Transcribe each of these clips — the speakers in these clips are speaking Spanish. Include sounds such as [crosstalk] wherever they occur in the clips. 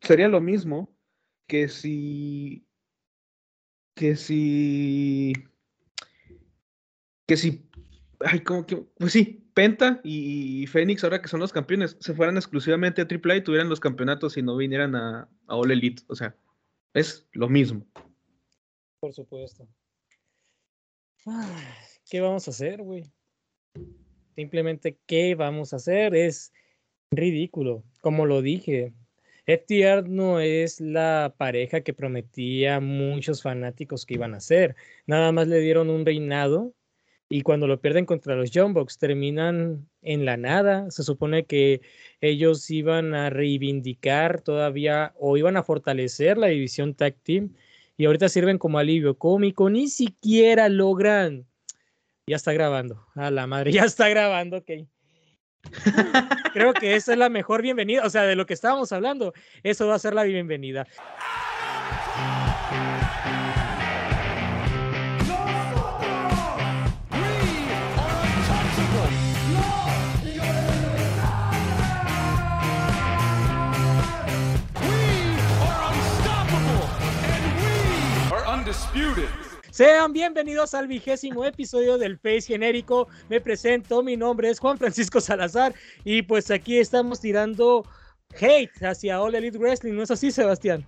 sería lo mismo que si. Que si. Que si. Ay, como que. Pues sí, Penta y Fénix, ahora que son los campeones, se fueran exclusivamente a AAA y tuvieran los campeonatos y no vinieran a, a All Elite. O sea, es lo mismo. Por supuesto. ¿Qué vamos a hacer, güey? Simplemente, ¿qué vamos a hacer? Es ridículo. Como lo dije, FTR no es la pareja que prometía muchos fanáticos que iban a ser. Nada más le dieron un reinado y cuando lo pierden contra los Jumbox terminan en la nada. Se supone que ellos iban a reivindicar todavía o iban a fortalecer la división tag team y ahorita sirven como alivio cómico. Ni siquiera logran. Ya está grabando. A la madre, [laughs] ya está grabando, ok. Creo que esa es la mejor bienvenida. O sea, de lo que estábamos hablando, eso va a ser la bienvenida. Sean bienvenidos al vigésimo episodio del Face Genérico. Me presento, mi nombre es Juan Francisco Salazar y pues aquí estamos tirando hate hacia All Elite Wrestling, ¿no es así, Sebastián?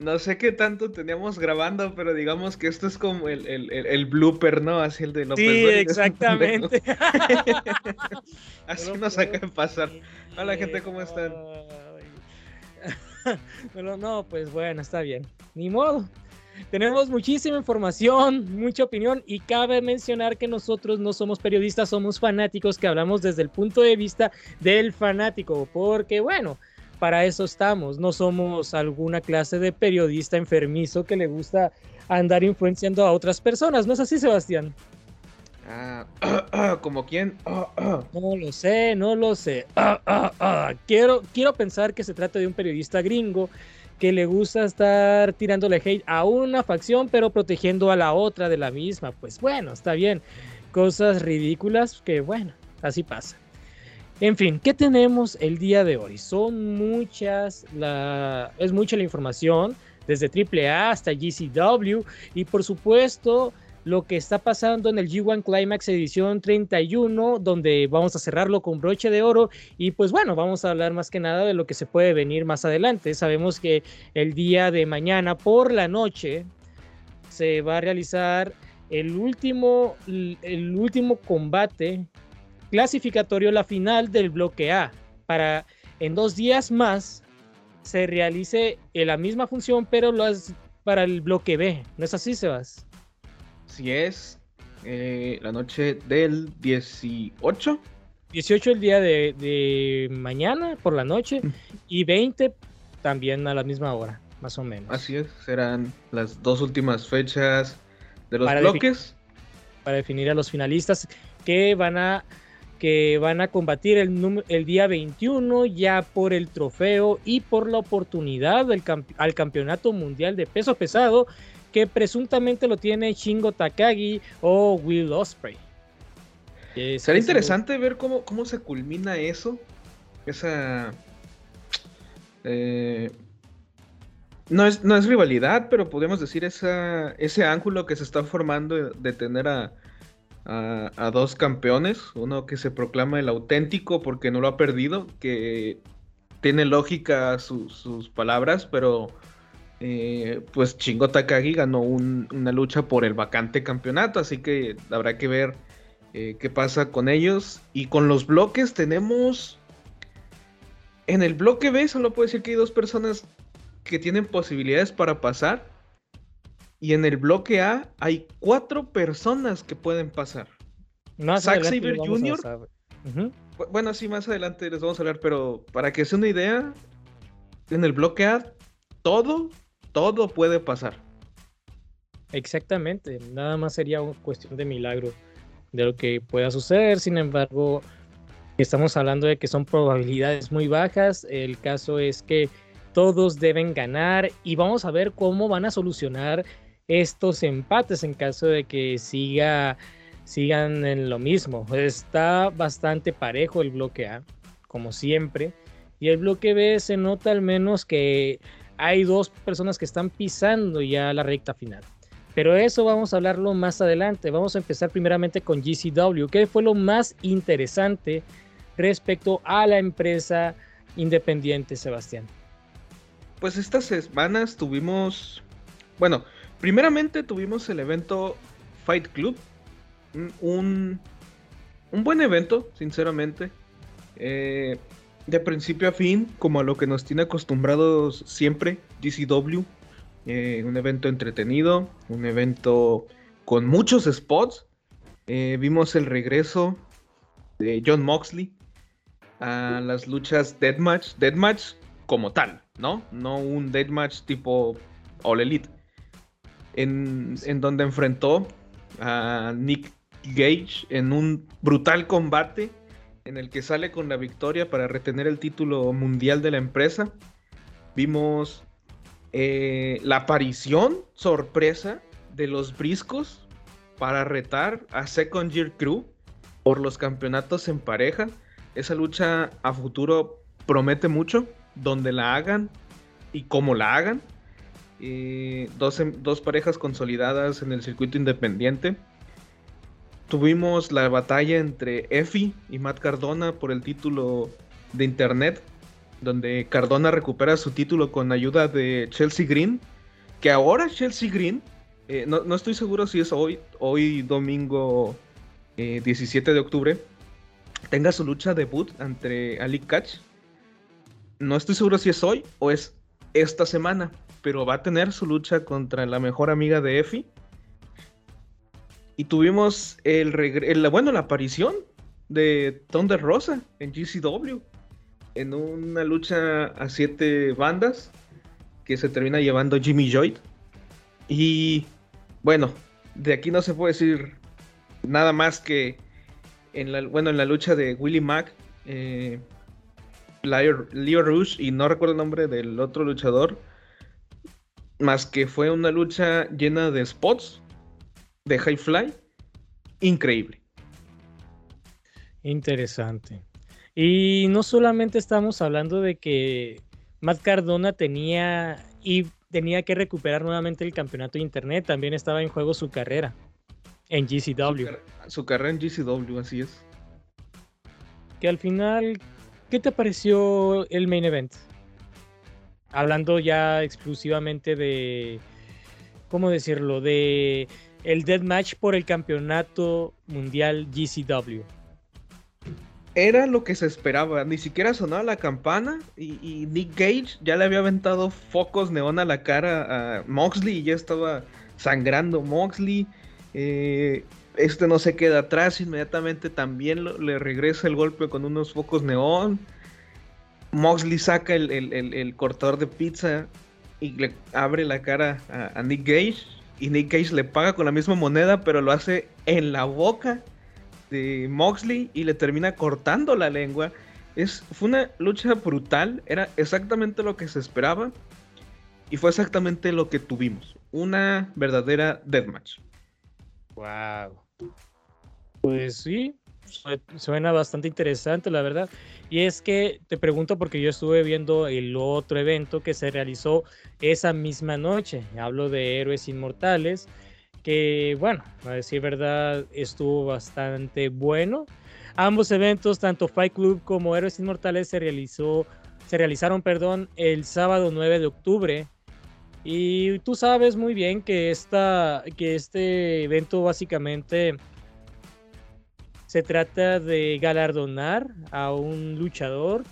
No sé qué tanto teníamos grabando, pero digamos que esto es como el, el, blooper, ¿no? Así el de López. Sí, exactamente. [laughs] Así nos acaba de pasar. Hola, gente, ¿cómo están? No, [laughs] no, pues bueno, está bien. Ni modo. Tenemos muchísima información, mucha opinión y cabe mencionar que nosotros no somos periodistas, somos fanáticos que hablamos desde el punto de vista del fanático, porque bueno, para eso estamos, no somos alguna clase de periodista enfermizo que le gusta andar influenciando a otras personas, ¿no es así, Sebastián? Ah, [clears throat] ¿como quién? [clears throat] no lo sé, no lo sé. quiero, quiero pensar que se trata de un periodista gringo que le gusta estar tirándole hate a una facción, pero protegiendo a la otra de la misma. Pues bueno, está bien. Cosas ridículas que, bueno, así pasa. En fin, ¿qué tenemos el día de hoy? Son muchas, la, es mucha la información, desde AAA hasta GCW, y por supuesto, lo que está pasando en el G1 Climax edición 31, donde vamos a cerrarlo con broche de oro. Y pues bueno, vamos a hablar más que nada de lo que se puede venir más adelante. Sabemos que el día de mañana por la noche se va a realizar el último, el último combate clasificatorio, la final del bloque A, para en dos días más se realice la misma función, pero lo para el bloque B. ¿No es así, Sebas? Si es eh, la noche del 18. 18 el día de, mañana por la noche mm. y 20 también a la misma hora, más o menos. Así es, serán las dos últimas fechas de los bloques. para definir a los finalistas que van a que van a combatir el, el día 21 ya por el trofeo y por la oportunidad del al campeonato mundial de peso pesado que presuntamente lo tiene Shingo Takagi o Will Osprey. Será interesante ver cómo, cómo se culmina eso. Esa. Eh, no, es, no es rivalidad, pero podemos decir esa, ese ángulo que se está formando de tener a, a, dos campeones. Uno que se proclama el auténtico porque no lo ha perdido, que tiene lógica sus palabras, pero eh, pues Chingo Takagi ganó una lucha por el vacante campeonato, así que habrá que ver eh, qué pasa con ellos. Y con los bloques tenemos... En el bloque B solo puedo decir que hay dos personas que tienen posibilidades para pasar. Y en el bloque A hay cuatro personas que pueden pasar. Zack Saber Jr. Bueno, sí, más adelante les vamos a hablar, pero para que sea una idea, en el bloque A todo todo puede pasar. Exactamente, nada más sería una cuestión de milagro de lo que pueda suceder. Sin embargo, estamos hablando de que son probabilidades muy bajas. El caso es que todos deben ganar y vamos a ver cómo van a solucionar estos empates en caso de que siga sigan en lo mismo. Está bastante parejo el bloque A, como siempre. Y el bloque B se nota al menos que hay dos personas que están pisando ya la recta final. Pero eso vamos a hablarlo más adelante. Vamos a empezar primeramente con GCW. ¿Qué fue lo más interesante respecto a la empresa independiente, Sebastián? Pues estas semanas tuvimos, bueno, primeramente tuvimos el evento Fight Club, un, un buen evento, sinceramente. Eh, de principio a fin, como a lo que nos tiene acostumbrados siempre, GCW. Eh, un evento entretenido, un evento con muchos spots. Eh, vimos el regreso de John Moxley a las luchas Deathmatch. Deathmatch como tal, ¿no? No un Deathmatch tipo All Elite. En, en donde enfrentó a Nick Gage en un brutal combate en el que sale con la victoria para retener el título mundial de la empresa. Vimos eh, la aparición sorpresa de los briscos para retar a Second Year Crew por los campeonatos en pareja. Esa lucha a futuro promete mucho, donde la hagan y cómo la hagan. Eh, dos, dos parejas consolidadas en el circuito independiente Tuvimos la batalla entre Effie y Matt Cardona por el título de Internet, donde Cardona recupera su título con ayuda de Chelsea Green, que ahora Chelsea Green, eh, no, estoy seguro si es hoy, hoy domingo 17 eh, de octubre, tenga su lucha debut ante Ali Catch. No estoy seguro si es hoy o es esta semana, pero va a tener su lucha contra la mejor amiga de Effie y tuvimos el, bueno, la aparición de Thunder Rosa en GCW. En una lucha a siete bandas que se termina llevando Jimmy Joy. Y bueno, de aquí no se puede decir nada más que en la, bueno, en la lucha de Willie Mack, eh, Leo Rush y no recuerdo el nombre del otro luchador, más que fue una lucha llena de spots de High Fly, increíble. Interesante. Y no solamente estamos hablando de que Matt Cardona tenía y tenía que recuperar nuevamente el campeonato de internet, también estaba en juego su carrera en GCW. Su, carrera en GCW, así es. Que al final, ¿qué te pareció el main event? Hablando ya exclusivamente de, ¿cómo decirlo? De el match por el campeonato mundial GCW. Era lo que se esperaba, ni siquiera sonaba la campana y, Nick Gage ya le había aventado focos neón a la cara a Moxley y ya estaba sangrando Moxley. Eh, este no se queda atrás, inmediatamente también le regresa el golpe con unos focos neón. Moxley saca el, cortador de pizza y le abre la cara a Nick Gage y Nick Cage le paga con la misma moneda, pero lo hace en la boca de Moxley y le termina cortando la lengua. Es, fue una lucha brutal, era exactamente lo que se esperaba y fue exactamente lo que tuvimos. Una verdadera deathmatch. Wow. Pues sí, suena bastante interesante, la verdad. Y es que te pregunto porque yo estuve viendo el otro evento que se realizó esa misma noche. Hablo de Héroes Inmortales, que bueno, a decir verdad, estuvo bastante bueno. Ambos eventos, tanto Fight Club como Héroes Inmortales, se, realizó, se realizaron perdón, el sábado 9 de octubre. Y tú sabes muy bien que, esta, que este evento básicamente se trata de galardonar a un luchador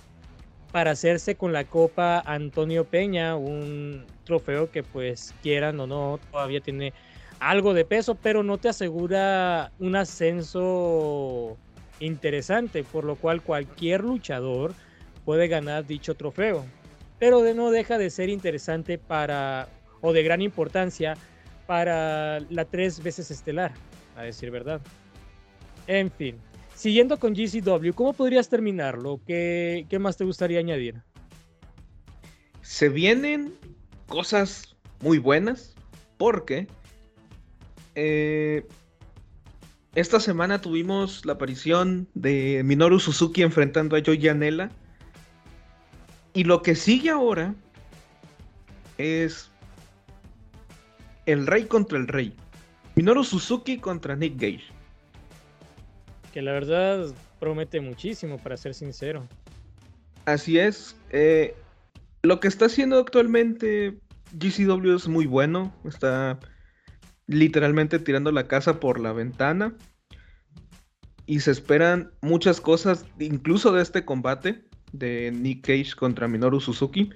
para hacerse con la Copa Antonio Peña, un trofeo que pues quieran o no, todavía tiene algo de peso, pero no te asegura un ascenso interesante, por lo cual cualquier luchador puede ganar dicho trofeo. Pero de no deja de ser interesante para, o de gran importancia para la tres veces estelar, a decir verdad. En fin, siguiendo con GCW, ¿cómo podrías terminarlo? ¿Qué, más te gustaría añadir? Se vienen cosas muy buenas porque eh, esta semana tuvimos la aparición de Minoru Suzuki enfrentando a Joey Janela Y lo que sigue ahora es el rey contra el rey. Minoru Suzuki contra Nick Gage. Que la verdad promete muchísimo, para ser sincero. Así es. Eh, lo que está haciendo actualmente GCW es muy bueno. Está literalmente tirando la casa por la ventana. Y se esperan muchas cosas, incluso de este combate de Nick Cage contra Minoru Suzuki.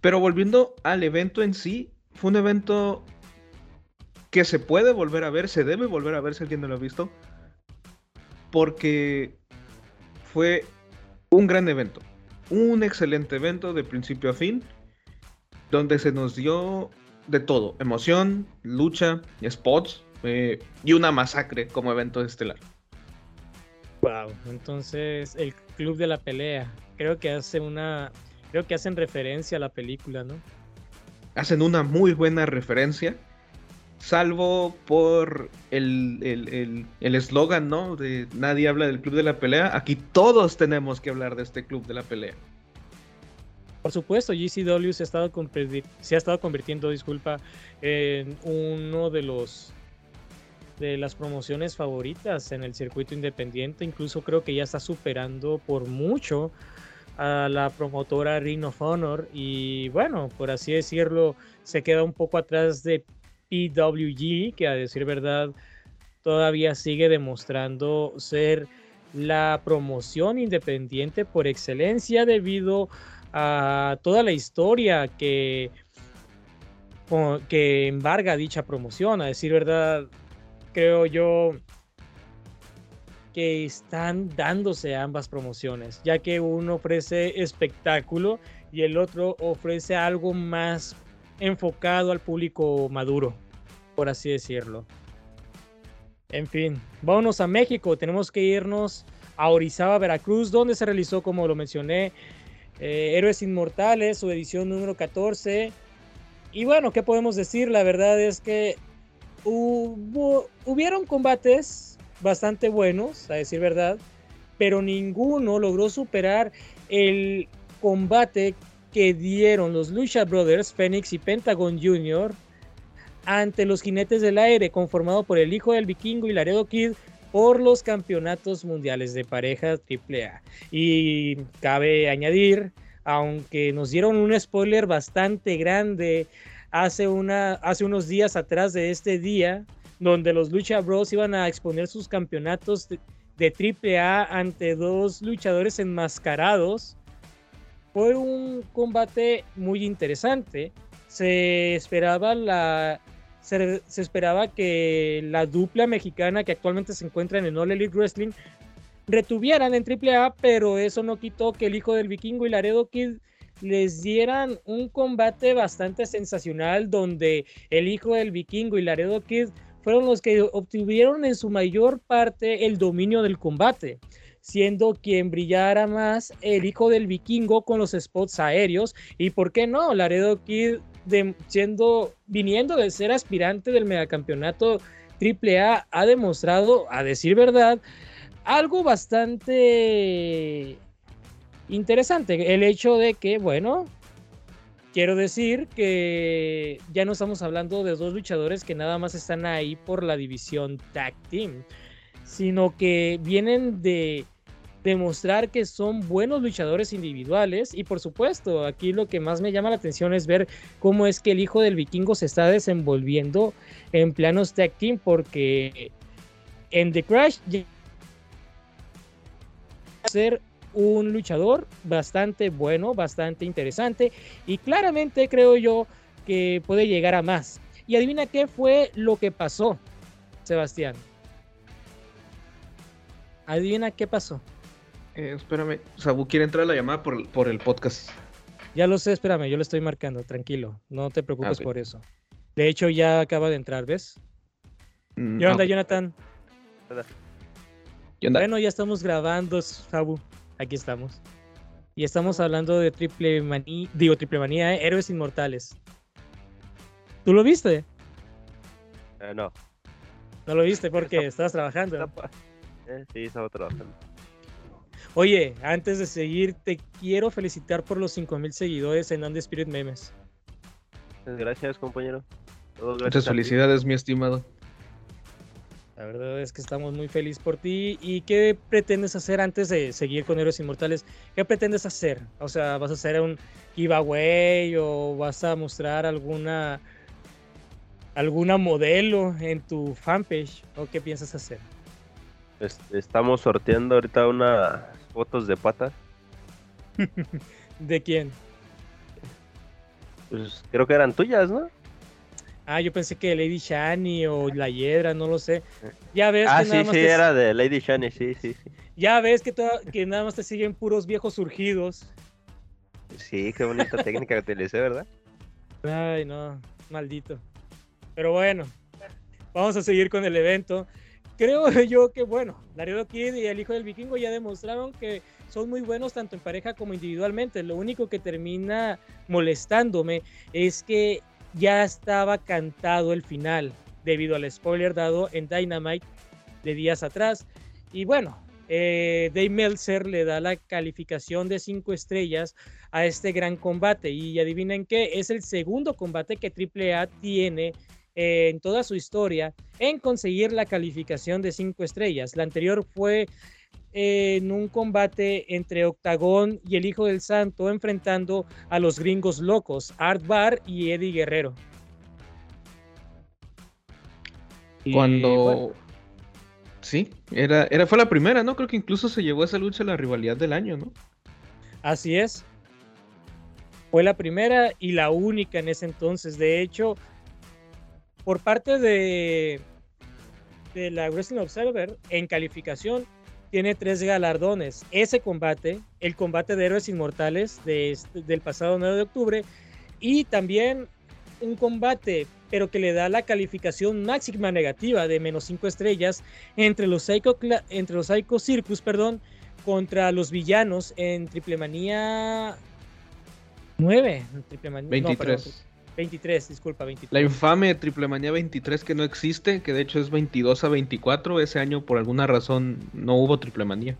Pero volviendo al evento en sí, fue un evento que se puede volver a ver, se debe volver a ver si alguien no lo ha visto, porque fue un gran evento, un excelente evento de principio a fin, donde se nos dio de todo, emoción, lucha, spots eh, y una masacre como evento estelar. Wow, entonces el club de la pelea, creo que hace una, creo que hacen referencia a la película, ¿no? Hacen una muy buena referencia salvo por el eslogan, ¿no? De nadie habla del club de la pelea. Aquí todos tenemos que hablar de este club de la pelea. Por supuesto, GCW se ha estado, se ha estado convirtiendo, disculpa, en uno de los de las promociones favoritas en el circuito independiente. Incluso creo que ya está superando por mucho a la promotora Ring of Honor. Y bueno, por así decirlo, se queda un poco atrás de PWG, que a decir verdad todavía sigue demostrando ser la promoción independiente por excelencia debido a toda la historia que, que embarga dicha promoción. A decir verdad, creo yo que están dándose ambas promociones, ya que uno ofrece espectáculo y el otro ofrece algo más enfocado al público maduro, por así decirlo. En fin, vámonos a México. Tenemos que irnos a Orizaba, Veracruz, donde se realizó, como lo mencioné, eh, Héroes Inmortales, su edición número 14. Y bueno, ¿qué podemos decir? La verdad es que hubo, hubieron combates bastante buenos, a decir verdad, pero ninguno logró superar el combate que dieron los Lucha Brothers, Phoenix y Pentagon Jr. ante los Jinetes del Aire, conformado por el hijo del vikingo y Laredo Kid por los campeonatos mundiales de pareja AAA. Y cabe añadir, aunque nos dieron un spoiler bastante grande hace unos días atrás de este día, donde los Lucha Bros iban a exponer sus campeonatos de, de AAA ante dos luchadores enmascarados, fue un combate muy interesante. Se esperaba la se, esperaba que la dupla mexicana que actualmente se encuentra en el All Elite Wrestling retuvieran en AAA, pero eso no quitó que el hijo del vikingo y Laredo Kid les dieran un combate bastante sensacional donde el hijo del vikingo y Laredo Kid fueron los que obtuvieron en su mayor parte el dominio del combate siendo quien brillara más el hijo del vikingo con los spots aéreos y por qué no Laredo Kid siendo viniendo de ser aspirante del megacampeonato AAA ha demostrado a decir verdad algo bastante interesante. El hecho de que bueno quiero decir que ya no estamos hablando de dos luchadores que nada más están ahí por la división tag team sino que vienen de demostrar que son buenos luchadores individuales y por supuesto aquí lo que más me llama la atención es ver cómo es que el hijo del vikingo se está desenvolviendo en planos tag team porque en The Crash ser un luchador bastante bueno, bastante interesante y claramente creo yo que puede llegar a más. Y adivina qué fue lo que pasó, Sebastián. Adivina qué pasó. Eh, espérame, Sabu quiere entrar a la llamada por, por, el podcast. Ya lo sé, espérame, yo le estoy marcando, tranquilo, no te preocupes ah, por eso. De hecho, ya acaba de entrar, ¿ves? Mm, ¿Qué onda, Jonathan? ¿Qué onda? Bueno, ya estamos grabando, Sabu. Aquí estamos. Y estamos hablando de triple manía, digo triple manía, ¿eh? héroes inmortales. ¿Tú lo viste? Eh, no. ¿No lo viste porque [laughs] estabas trabajando? Eh, sí, estaba trabajando. Oye, antes de seguir, te quiero felicitar por los 5000 seguidores en Spirit Memes. Gracias, compañero. Muchas felicidades, mi estimado. La verdad es que estamos muy felices por ti. ¿Y qué pretendes hacer antes de seguir con Héroes Inmortales? ¿Qué pretendes hacer? O sea, ¿vas a hacer un giveaway o vas a mostrar alguna alguna modelo en tu fanpage o qué piensas hacer? Estamos sorteando ahorita unas fotos de patas. [laughs] ¿De quién? Pues creo que eran tuyas, ¿no? Ah, yo pensé que Lady Shani o La Hiedra, no lo sé. Ya ves ah, que nada sí, sí, era de Lady Shani, sí, sí, sí. Ya ves que, que nada más te siguen puros viejos surgidos. Sí, qué bonita técnica que utilicé, ¿verdad? Ay, no, maldito. Pero bueno, vamos a seguir con el evento. Creo [laughs] yo que, bueno, Laredo Kid y el hijo del vikingo ya demostraron que son muy buenos tanto en pareja como individualmente. Lo único que termina molestándome es que ya estaba cantado el final debido al spoiler dado en Dynamite de días atrás. Y bueno, eh, Dave Meltzer le da la calificación de 5 estrellas a este gran combate. Y adivinen qué, es el segundo combate que AAA tiene eh, en toda su historia en conseguir la calificación de 5 estrellas. La anterior fue en un combate entre Octagón y el Hijo del Santo enfrentando a los gringos locos, Art Bar y Eddie Guerrero. Cuando... Sí, era, era, fue la primera, ¿no? Creo que incluso se llevó esa lucha a la rivalidad del año, ¿no? Así es. Fue la primera y la única en ese entonces. De hecho, por parte de, la Wrestling Observer, en calificación, tiene tres galardones. Ese combate, el combate de héroes inmortales este, del pasado 9 de octubre y también un combate, pero que le da la calificación máxima negativa de menos 5 estrellas entre los Psycho, entre los Psycho Circus, perdón, contra los villanos en Triple Manía 9. Triple 23. 23, disculpa, 23. La infame Triple Manía 23 que no existe, que de hecho es 22 a 24. Ese año por alguna razón no hubo Triple Manía.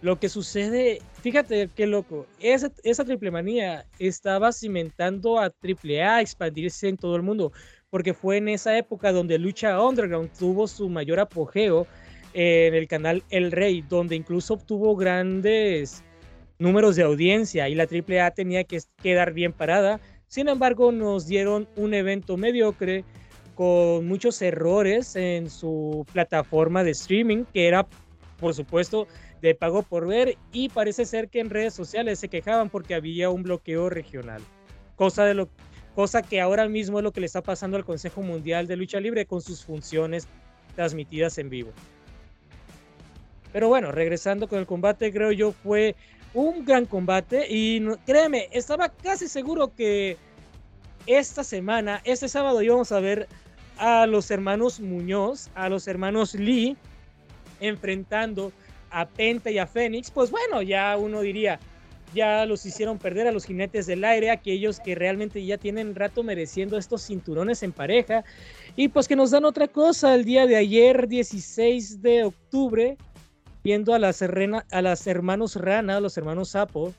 Lo que sucede, fíjate qué loco, esa, esa Triple Manía estaba cimentando a Triple A expandirse en todo el mundo, porque fue en esa época donde Lucha Underground tuvo su mayor apogeo en el canal El Rey, donde incluso obtuvo grandes números de audiencia y la AAA tenía que quedar bien parada sin embargo, nos dieron un evento mediocre con muchos errores en su plataforma de streaming, que era, por supuesto, de pago por ver, y parece ser que en redes sociales se quejaban porque había un bloqueo regional, cosa, que ahora mismo es lo que le está pasando al Consejo Mundial de Lucha Libre con sus funciones transmitidas en vivo. Pero bueno, regresando con el combate, creo yo fue un gran combate y créeme, estaba casi seguro que esta semana, este sábado íbamos a ver a los hermanos Muñoz, a los hermanos Lee enfrentando a Penta y a Fénix, pues bueno, ya uno diría, ya los hicieron perder a los jinetes del aire, aquellos que realmente ya tienen rato mereciendo estos cinturones en pareja, y pues que nos dan otra cosa el día de ayer, 16 de octubre, viendo a las, hermanos Rana, a los hermanos Sapo,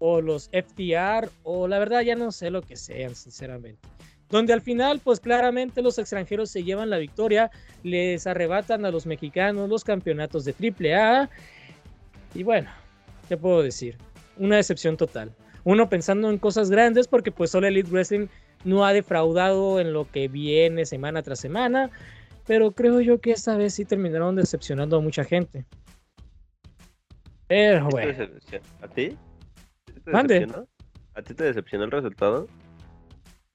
o los FTR, o la verdad ya no sé lo que sean, sinceramente. Donde al final, pues claramente los extranjeros se llevan la victoria, les arrebatan a los mexicanos los campeonatos de AAA. Y bueno, ¿qué puedo decir? Una decepción total. Uno pensando en cosas grandes porque pues solo Elite Wrestling no ha defraudado en lo que viene semana tras semana, pero creo yo que esta vez sí terminaron decepcionando a mucha gente. Pero bueno. ¿A ti? ¿Te Mande. ¿A ti te decepcionó el resultado?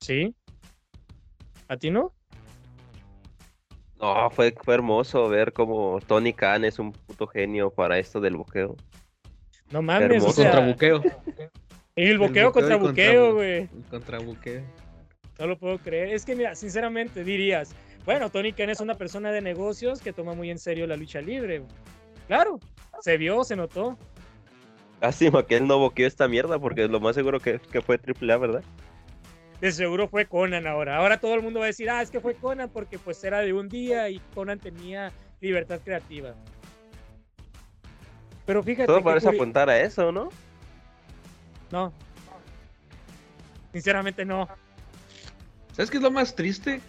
Sí. ¿A ti no? No, fue, fue hermoso ver cómo Tony Khan es un puto genio para esto del buqueo. No mames, o sea, contra buqueo. [laughs] El buqueo, contra buqueo, güey. Contra buqueo. No lo puedo creer. Es que, mira, sinceramente dirías, bueno, Tony Khan es una persona de negocios que toma muy en serio la lucha libre. Claro, se vio, se notó. Lástima que él no boqueó esta mierda, porque lo más seguro que, que fue AAA, ¿verdad? De seguro fue Conan ahora. Ahora todo el mundo va a decir, ah, es que fue Conan porque pues era de un día y Conan tenía libertad creativa. Pero fíjate. Todo parece curi- apuntar a eso, ¿no? No. Sinceramente no. ¿Sabes qué es lo más triste?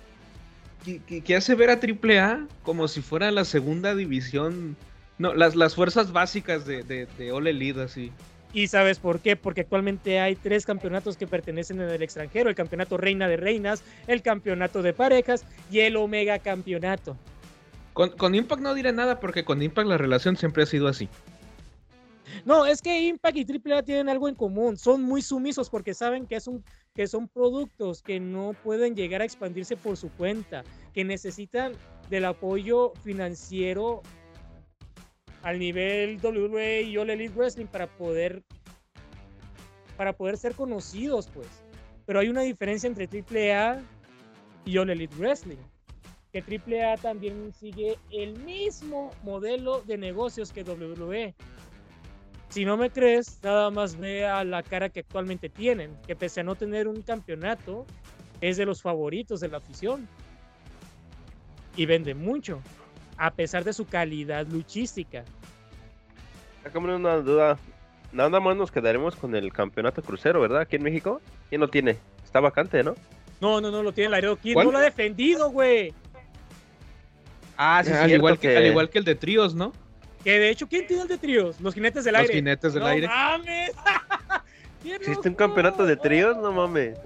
Que, que- que hace ver a AAA como si fuera la segunda división. No, las, las fuerzas básicas de, de, de All Elite, así. ¿Y sabes por qué? Porque actualmente hay tres campeonatos que pertenecen en el extranjero. El campeonato Reina de Reinas, el campeonato de parejas y el Omega Campeonato. Con, con Impact no diré nada porque con Impact la relación siempre ha sido así. No, es que Impact y AAA tienen algo en común. Son muy sumisos porque saben que, es un, que son productos que no pueden llegar a expandirse por su cuenta, que necesitan del apoyo financiero al nivel WWE y All Elite Wrestling para poder para poder ser conocidos, pues. Pero hay una diferencia entre AAA y All Elite Wrestling. Que AAA también sigue el mismo modelo de negocios que WWE. Si no me crees, nada más ve a la cara que actualmente tienen, que pese a no tener un campeonato, es de los favoritos de la afición. Y vende mucho, a pesar de su calidad luchística. Sácame una duda. Nada más nos quedaremos con el campeonato crucero, ¿verdad? Aquí en México. ¿Quién lo tiene? Está vacante, ¿no? No, no, no, lo tiene Laredo Kid, ¿Cuál? no lo ha defendido, güey. Ah, sí, al, cierto igual que... que- al igual que el de tríos, ¿no? Que de hecho, ¿quién tiene el de tríos? Los jinetes del Los aire. jinetes del ¡No aire. mames! [laughs] ¡Qué ¿Existe un campeonato de tríos? No mames.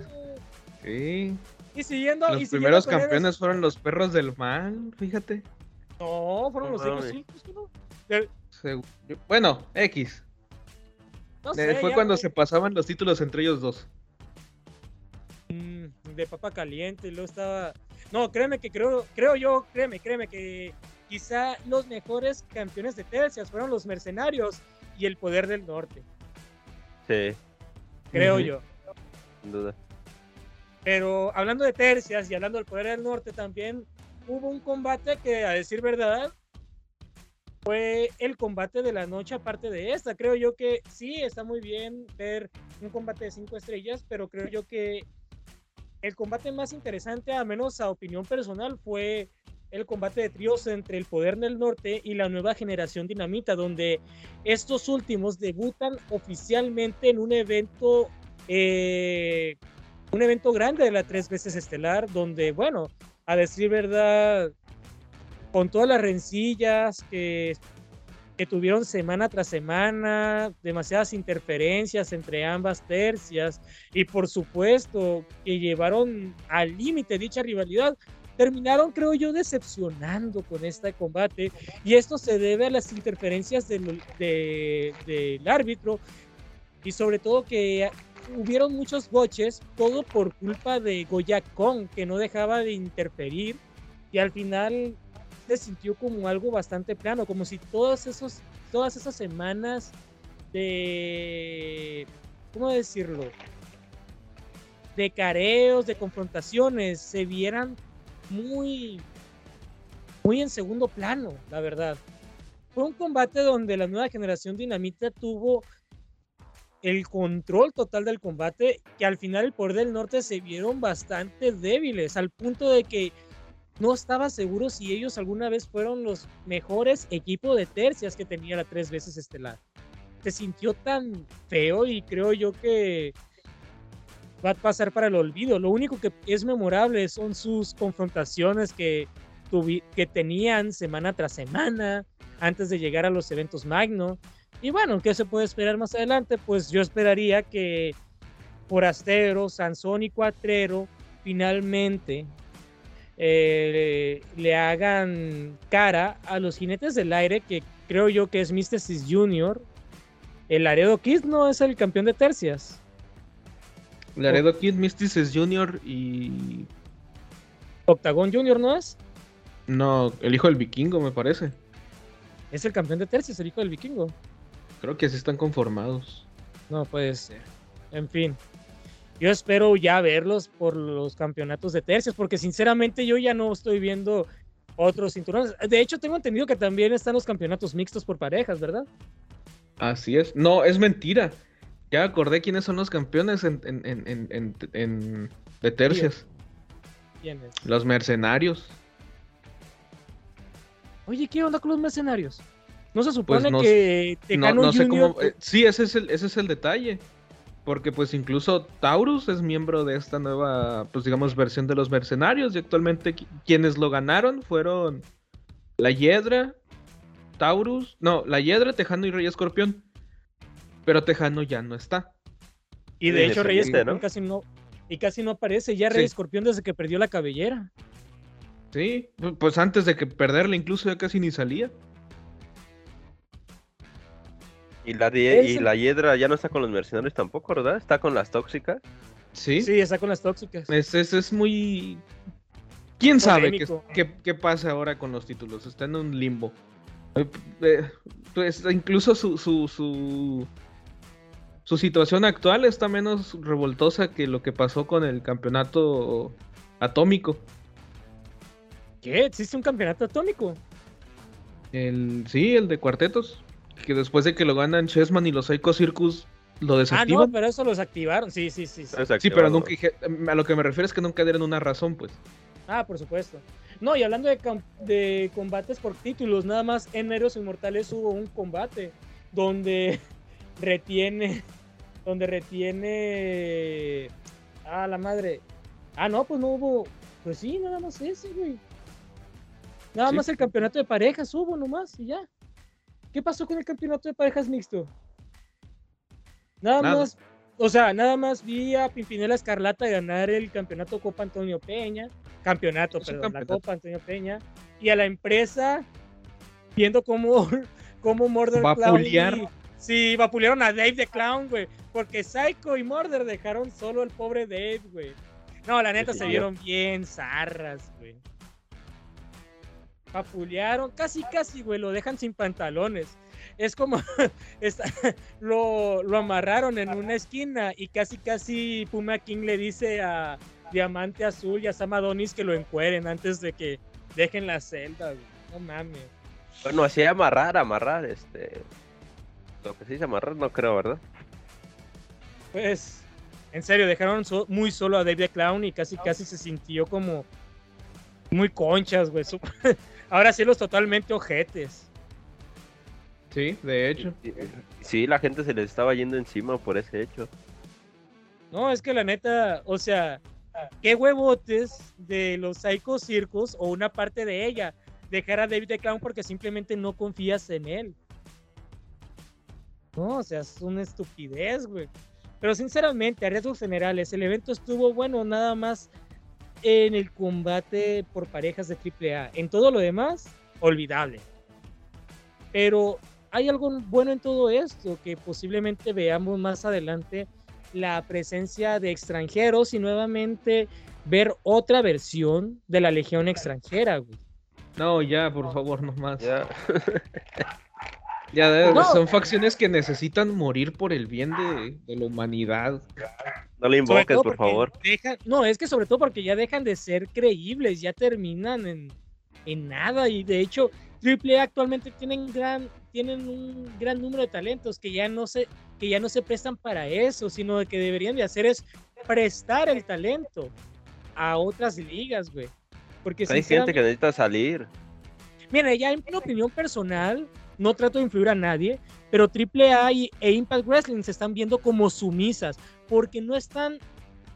Sí. Y siguiendo. y Los siguiendo primeros campeones fueron los perros del mal, fíjate. No, fueron No los hijos, sí, pues, ¿no? Bueno, X. no sé, Fue ya, cuando se pasaban los títulos entre ellos dos. Mm, de papa caliente y luego estaba no créeme que creo creo yo créeme créeme que quizá los mejores campeones de tercias fueron los mercenarios y el poder del norte Sí, creo yo sin duda. pero hablando de tercias y hablando del poder del norte también hubo un combate que a decir verdad fue el combate de la noche aparte de esta. Creo yo que sí está muy bien ver un combate de cinco estrellas pero creo yo que el combate más interesante, a menos a opinión personal, fue el combate de tríos entre el Poder del Norte y la nueva generación Dinamita, donde estos últimos debutan oficialmente en un evento, eh, un evento grande de la tres veces estelar, donde, bueno, a decir verdad, con todas las rencillas que, que tuvieron semana tras semana, demasiadas interferencias entre ambas tercias, y por supuesto que llevaron al límite dicha rivalidad, terminaron, creo yo, decepcionando con este combate. Y esto se debe a las interferencias del, de- del árbitro y sobre todo que hubieron muchos boches, todo por culpa de Goya Kong, que no dejaba de interferir y al final se sintió como algo bastante plano, como si todos esos, todas esas semanas de, ¿cómo decirlo? De careos, de confrontaciones, se vieran muy, muy en segundo plano, la verdad. Fue un combate donde la nueva generación Dinamita tuvo el control total del combate, que al final el poder del norte se vieron bastante débiles, al punto de que no estaba seguro si ellos alguna vez fueron los mejores equipos de tercias que tenía la tres veces estelar. Se sintió tan feo y creo yo que va a pasar para el olvido. Lo único que es memorable son sus confrontaciones que, que tenían semana tras semana antes de llegar a los eventos magno. Y bueno, ¿qué se puede esperar más adelante? Pues yo esperaría que Forastero, Sansón y Cuatrero finalmente eh, le hagan cara a los jinetes del aire, que creo yo que es Mysticis Junior. El Laredo Kid no es el campeón de tercias. Laredo Kid, Mysticis Jr. y. Octagon Junior no es. No, el hijo del vikingo, me parece. Es el campeón de tercias, el hijo del vikingo. Creo que así están conformados. No puede ser. En fin. Yo espero ya verlos por los campeonatos de tercias, porque sinceramente yo ya no estoy viendo otros cinturones. De hecho, tengo entendido que también están los campeonatos mixtos por parejas, ¿verdad? Así es. No, es mentira. Ya acordé quiénes son los campeones en, en, en, en, en- en- de tercias. ¿Quiénes? Los mercenarios. Oye, ¿qué onda con los mercenarios? No se Pues supone no- que No, Tejano no sé cómo. eh, sí, ese es, el, ese es el detalle. Porque, pues, incluso Taurus es miembro de esta nueva, pues, digamos, versión de los mercenarios. Y actualmente qui- quienes lo ganaron fueron la Hiedra, Taurus. No, la Hiedra, Tejano y Rey Escorpión. Pero Tejano ya no está. Y de Sí, hecho, Rey Escorpión ¿no? casi no. Y casi no aparece ya Rey Sí. Escorpión desde que perdió la cabellera. Sí, pu- pues antes de que perderla, incluso ya casi ni salía. Y la, y hiedra ya no está con los mercenarios tampoco, ¿verdad? Está con las tóxicas. Sí, Sí, está con las tóxicas. Es, es, es muy. ¿Quién sabe qué, qué, qué pasa ahora con los títulos? Está en un limbo. Eh, eh, Pues incluso su, su, su, su situación actual está menos revoltosa que lo que pasó con el campeonato atómico. ¿Qué? ¿Existe un campeonato atómico? El, sí, el de cuartetos. Que después de que lo ganan Chessman y los Psycho Circus lo Ah, desactivan. no, pero eso los activaron. Sí, sí, sí. sí. sí, pero nunca dije- a lo que me refiero es que nunca dieron una razón, pues. Ah, por supuesto. No, y hablando de, combates por títulos, nada más en Héroes Inmortales hubo un combate donde [laughs] retiene. [laughs] Donde retiene. Ah, la madre. Ah, no, pues no hubo. Pues sí, nada más ese, güey. Nada Sí. más el campeonato de parejas hubo nomás y ya. ¿Qué pasó con el campeonato de parejas mixto? Nada, Nada. más. O sea, nada más vi a Pimpinela Escarlata ganar el campeonato Copa Antonio Peña. Campeonato, Es perdón, la. Copa Antonio Peña. Y a la empresa viendo cómo, [laughs] cómo Murder Vapulear. Clown. y- Sí, vapulearon a Dave the Clown, güey. Porque Psycho y Murder dejaron solo el pobre Dave, güey. No, la neta Sí, se vieron bien zarras, güey. Vapulearon, casi, casi, güey, lo dejan sin pantalones. Es como, [laughs] está- lo, lo amarraron en una esquina y casi, casi Puma King le dice a Diamante Azul y a Sam Adonis que lo encueren antes de que dejen la celda, güey. No mames. Bueno, así amarrar, amarrar, este. Lo que se dice amarrar, no creo, ¿verdad? Pues, en serio, dejaron so- muy solo a the Clown y casi, casi se sintió como muy conchas, güey. [laughs] Ahora sí los totalmente ojetes. Sí, de hecho. Sí, la gente se les estaba yendo encima por ese hecho. No, es que la neta, o sea, qué huevotes de los Psycho Circus o una parte de ella dejar a David the Clown porque simplemente no confías en él. No, o sea, es una estupidez, güey. Pero sinceramente, a riesgos generales, el evento estuvo bueno nada más en el combate por parejas de AAA. En todo lo demás, olvidable. Pero hay algo bueno en todo esto que posiblemente veamos más adelante la presencia de extranjeros y nuevamente ver otra versión de la Legión extranjera, güey. No, ya, por favor, no más. Ya. [laughs] Ya, de- No. son facciones que necesitan morir por el bien de, de la humanidad. No le invoques, por favor. dejan- no, es que sobre todo porque ya dejan de ser creíbles, ya terminan en, en nada y de hecho AAA actualmente tienen gran tienen un gran número de talentos que ya no se que ya no se prestan para eso, sino que deberían de hacer es prestar el talento a otras ligas, güey. Porque Hay gente que necesita salir. Mira, ya en mi opinión personal, no trato de influir a nadie, pero AAA e Impact Wrestling se están viendo como sumisas, porque no están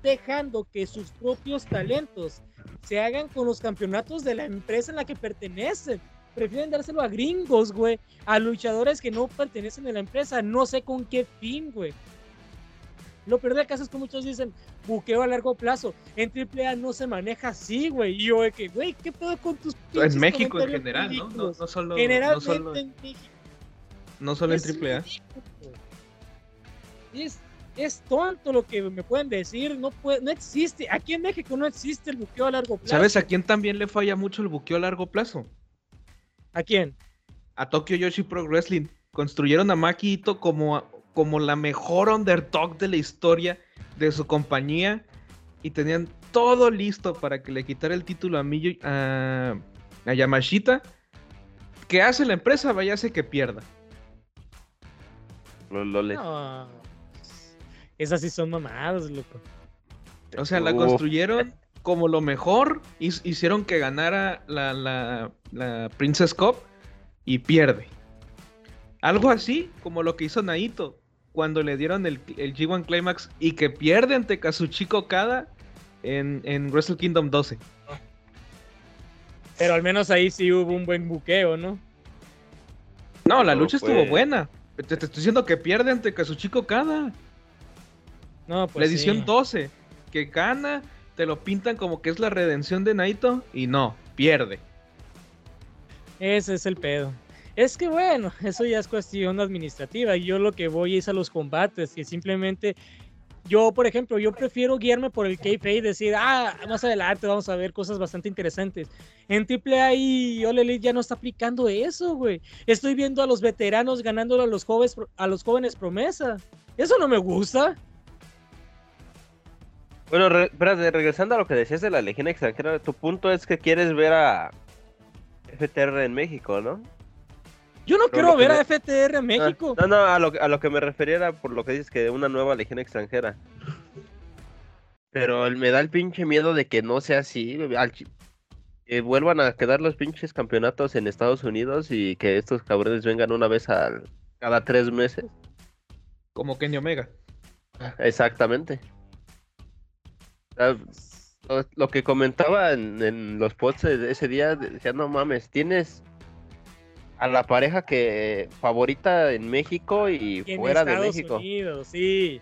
dejando que sus propios talentos se hagan con los campeonatos de la empresa en la que pertenecen. Prefieren dárselo a gringos, güey, a luchadores que no pertenecen a la empresa, no sé con qué fin, güey. Lo peor del caso es que muchos dicen buqueo a largo plazo. En AAA no se maneja así, güey. Y yo de que, güey, ¿qué pedo con tus En México en general, ¿no? No, no solo, no Generalmente solo, en México. no solo en AAA. ridículo. Es, es tonto lo que me pueden decir. No, puede, no existe. Aquí en México no existe el buqueo a largo plazo. ¿Sabes a quién también le falla mucho el buqueo a largo plazo? ¿A quién? A Tokyo Yoshi Pro Wrestling. Construyeron a Maki Ito como, como la mejor underdog de la historia de su compañía y tenían todo listo para que le quitara el título a Miyo, a, a Yamashita. ¿Qué hace la empresa? Vaya hace que pierda. Los loles. No. Esas sí son mamadas, loco. O sea, la Uf. construyeron como lo mejor. Hicieron que ganara la, la, la Princess Cup y pierde. Algo así como lo que hizo Naito cuando le dieron el, el G1 Climax y que pierde ante Kazuchika Okada en, en Wrestle Kingdom 12. Pero al menos ahí sí hubo un buen buqueo, ¿no? No, la No lucha estuvo buena. Te, te estoy diciendo que pierde ante Kazuchika Okada. No, pues la edición sí. 12. Que gana, te lo pintan como que es la redención de Naito y no, pierde. Ese es el pedo. Es que bueno, [laughs] eso ya es cuestión administrativa. Yo lo que voy es a los combates, que simplemente yo, por ejemplo, yo prefiero guiarme por el kayfabe y decir, ah, más adelante vamos a ver cosas bastante interesantes. En AAA y All Elite ya no está aplicando eso, güey. Estoy viendo a los veteranos ganándole a los jóvenes, a los jóvenes promesa. Eso no me gusta. Bueno, re- regresando a lo que decías de la Legión extranjera, tu punto es que quieres ver a FTR en México, ¿no? Yo no Pero quiero ver me- a FTR en México. Ah, no, no, a lo, que- a lo que me refería era por lo que dices que una nueva Legión extranjera. Pero me da el pinche miedo de que no sea así, al que vuelvan a quedar los pinches campeonatos en Estados Unidos y que estos cabrones vengan una vez al, cada tres meses. Como Kenny Omega. Exactamente. Lo, que comentaba en, en los posts de ese día, decía, no mames, tienes a la pareja que favorita en México y Y en fuera de México. Unidos, sí.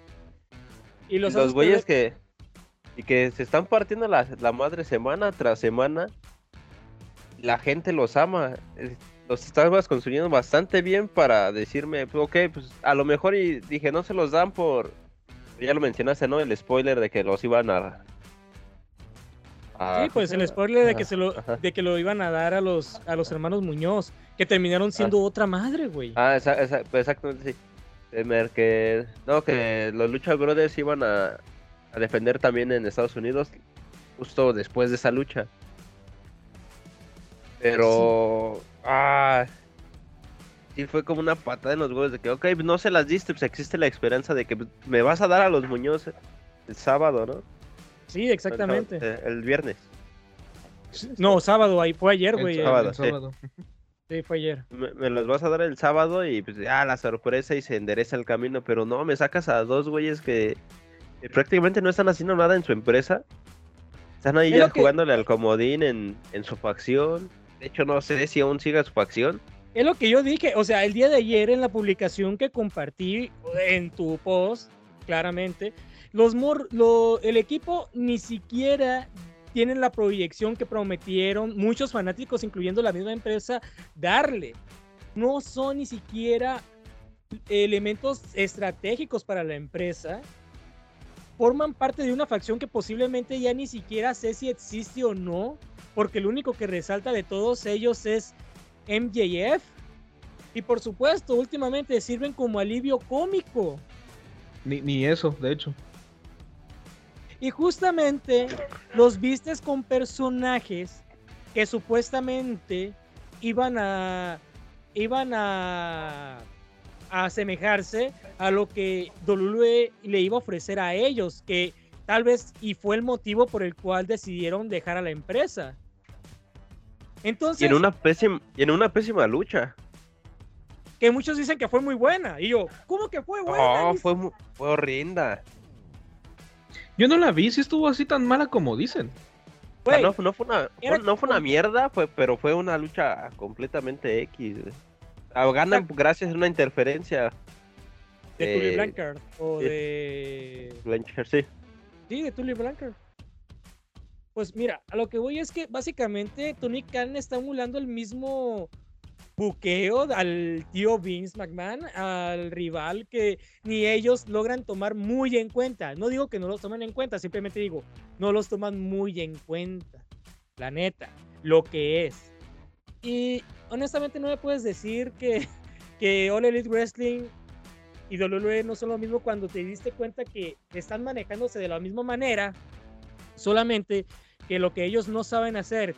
Y los, güeyes que y que se están partiendo la, la madre semana tras semana. La gente los ama. Los estabas construyendo bastante bien para decirme, ok, pues a lo mejor y dije, no se los dan por. Ya lo mencionaste, ¿no? El spoiler de que los iban a. Sí, pues el spoiler de que se lo, de que lo iban a dar a los, a los hermanos Muñoz, que terminaron siendo otra madre, güey. Ah, esa- esa- pues, exactamente, sí. Que, no, que los Lucha Brothers iban a, a defender también en Estados Unidos justo después de esa lucha. Pero, ah, sí fue como una patada en los huevos de que, ok, no se las diste, pues existe la esperanza de que pues, me vas a dar a los Muñoz el sábado, ¿no? Sí, exactamente. El, el viernes. No, sábado, ahí fue ayer, güey. sábado, sábado, el sí. sábado. Sí, fue ayer. Me, me los vas a dar el sábado y pues ya la sorpresa y se endereza el camino, pero no, me sacas a dos güeyes que, prácticamente no están haciendo nada en su empresa. Están ahí Es ya que- jugándole al comodín en, en su facción. De hecho, no sé si aún siga su facción. Es lo que yo dije, o sea, el día de ayer en la publicación que compartí en tu post, claramente, los mor el equipo ni siquiera tienen la proyección que prometieron muchos fanáticos, incluyendo la misma empresa, darle. No son ni siquiera elementos estratégicos para la empresa. Forman parte de una facción que posiblemente ya ni siquiera sé si existe o no, porque lo único que resalta de todos ellos es MJF. Y por supuesto, últimamente sirven como alivio cómico. Ni eso, de hecho. Y justamente los vistes con personajes que supuestamente iban a iban a, a asemejarse a lo que WWE le iba a ofrecer a ellos, que tal vez y fue el motivo por el cual decidieron dejar a la empresa. Entonces, Y en una pésima, y en una pésima lucha. que muchos dicen que fue muy buena. Y yo, ¿cómo que fue buena? No, fue horrenda. Yo no la vi, si estuvo así tan mala como dicen. No, no fue una, era no fue una como- mierda, fue, pero fue una lucha completamente X. Ah, Ganan gracias a una interferencia. de Tully eh, Blanchard o sí. de Blanchard, sí. Sí, de Tully Blanchard. Pues mira, a lo que voy es que básicamente Tony Khan está emulando el mismo buqueo al tío Vince McMahon, al rival que ni ellos logran tomar muy en cuenta. No digo que no los tomen en cuenta, simplemente digo, no los toman muy en cuenta. La neta, lo que es. Y honestamente no me puedes decir que, [laughs] que All Elite Wrestling y WWE no son lo mismo cuando te diste cuenta que están manejándose de la misma manera, solamente que lo que ellos no saben hacer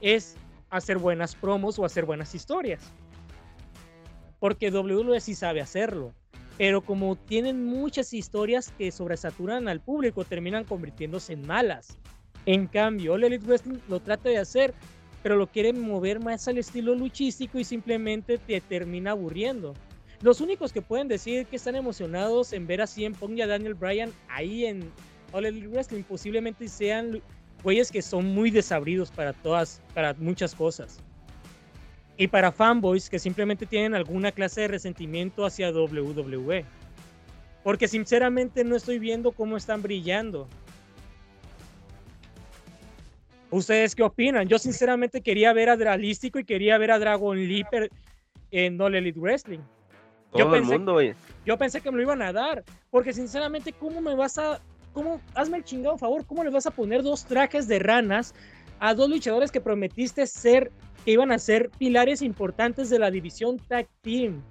es hacer buenas promos o hacer buenas historias. Porque WWE sí sabe hacerlo, pero como tienen muchas historias que sobresaturan al público, terminan convirtiéndose en malas. En cambio, All Elite Wrestling lo trata de hacer pero lo quieren mover más al estilo luchístico y simplemente te termina aburriendo. Los únicos que pueden decir que están emocionados en ver a CM Punk a Daniel Bryan ahí en All Elite Wrestling posiblemente sean güeyes que son muy desabridos para todas, para muchas cosas. Y para fanboys que simplemente tienen alguna clase de resentimiento hacia WWE. Porque sinceramente no estoy viendo cómo están brillando. ¿Ustedes qué opinan? Yo sinceramente quería ver a Dralístico y quería ver a Dragon Leaper en All Elite Wrestling. Todo yo el pensé, mundo. Yo pensé que me lo iban a dar. Porque sinceramente, ¿cómo me vas a... ¿Cómo? Hazme el chingado favor. ¿Cómo le vas a poner dos trajes de ranas a dos luchadores que prometiste ser... Que iban a ser pilares importantes de la división Tag Team?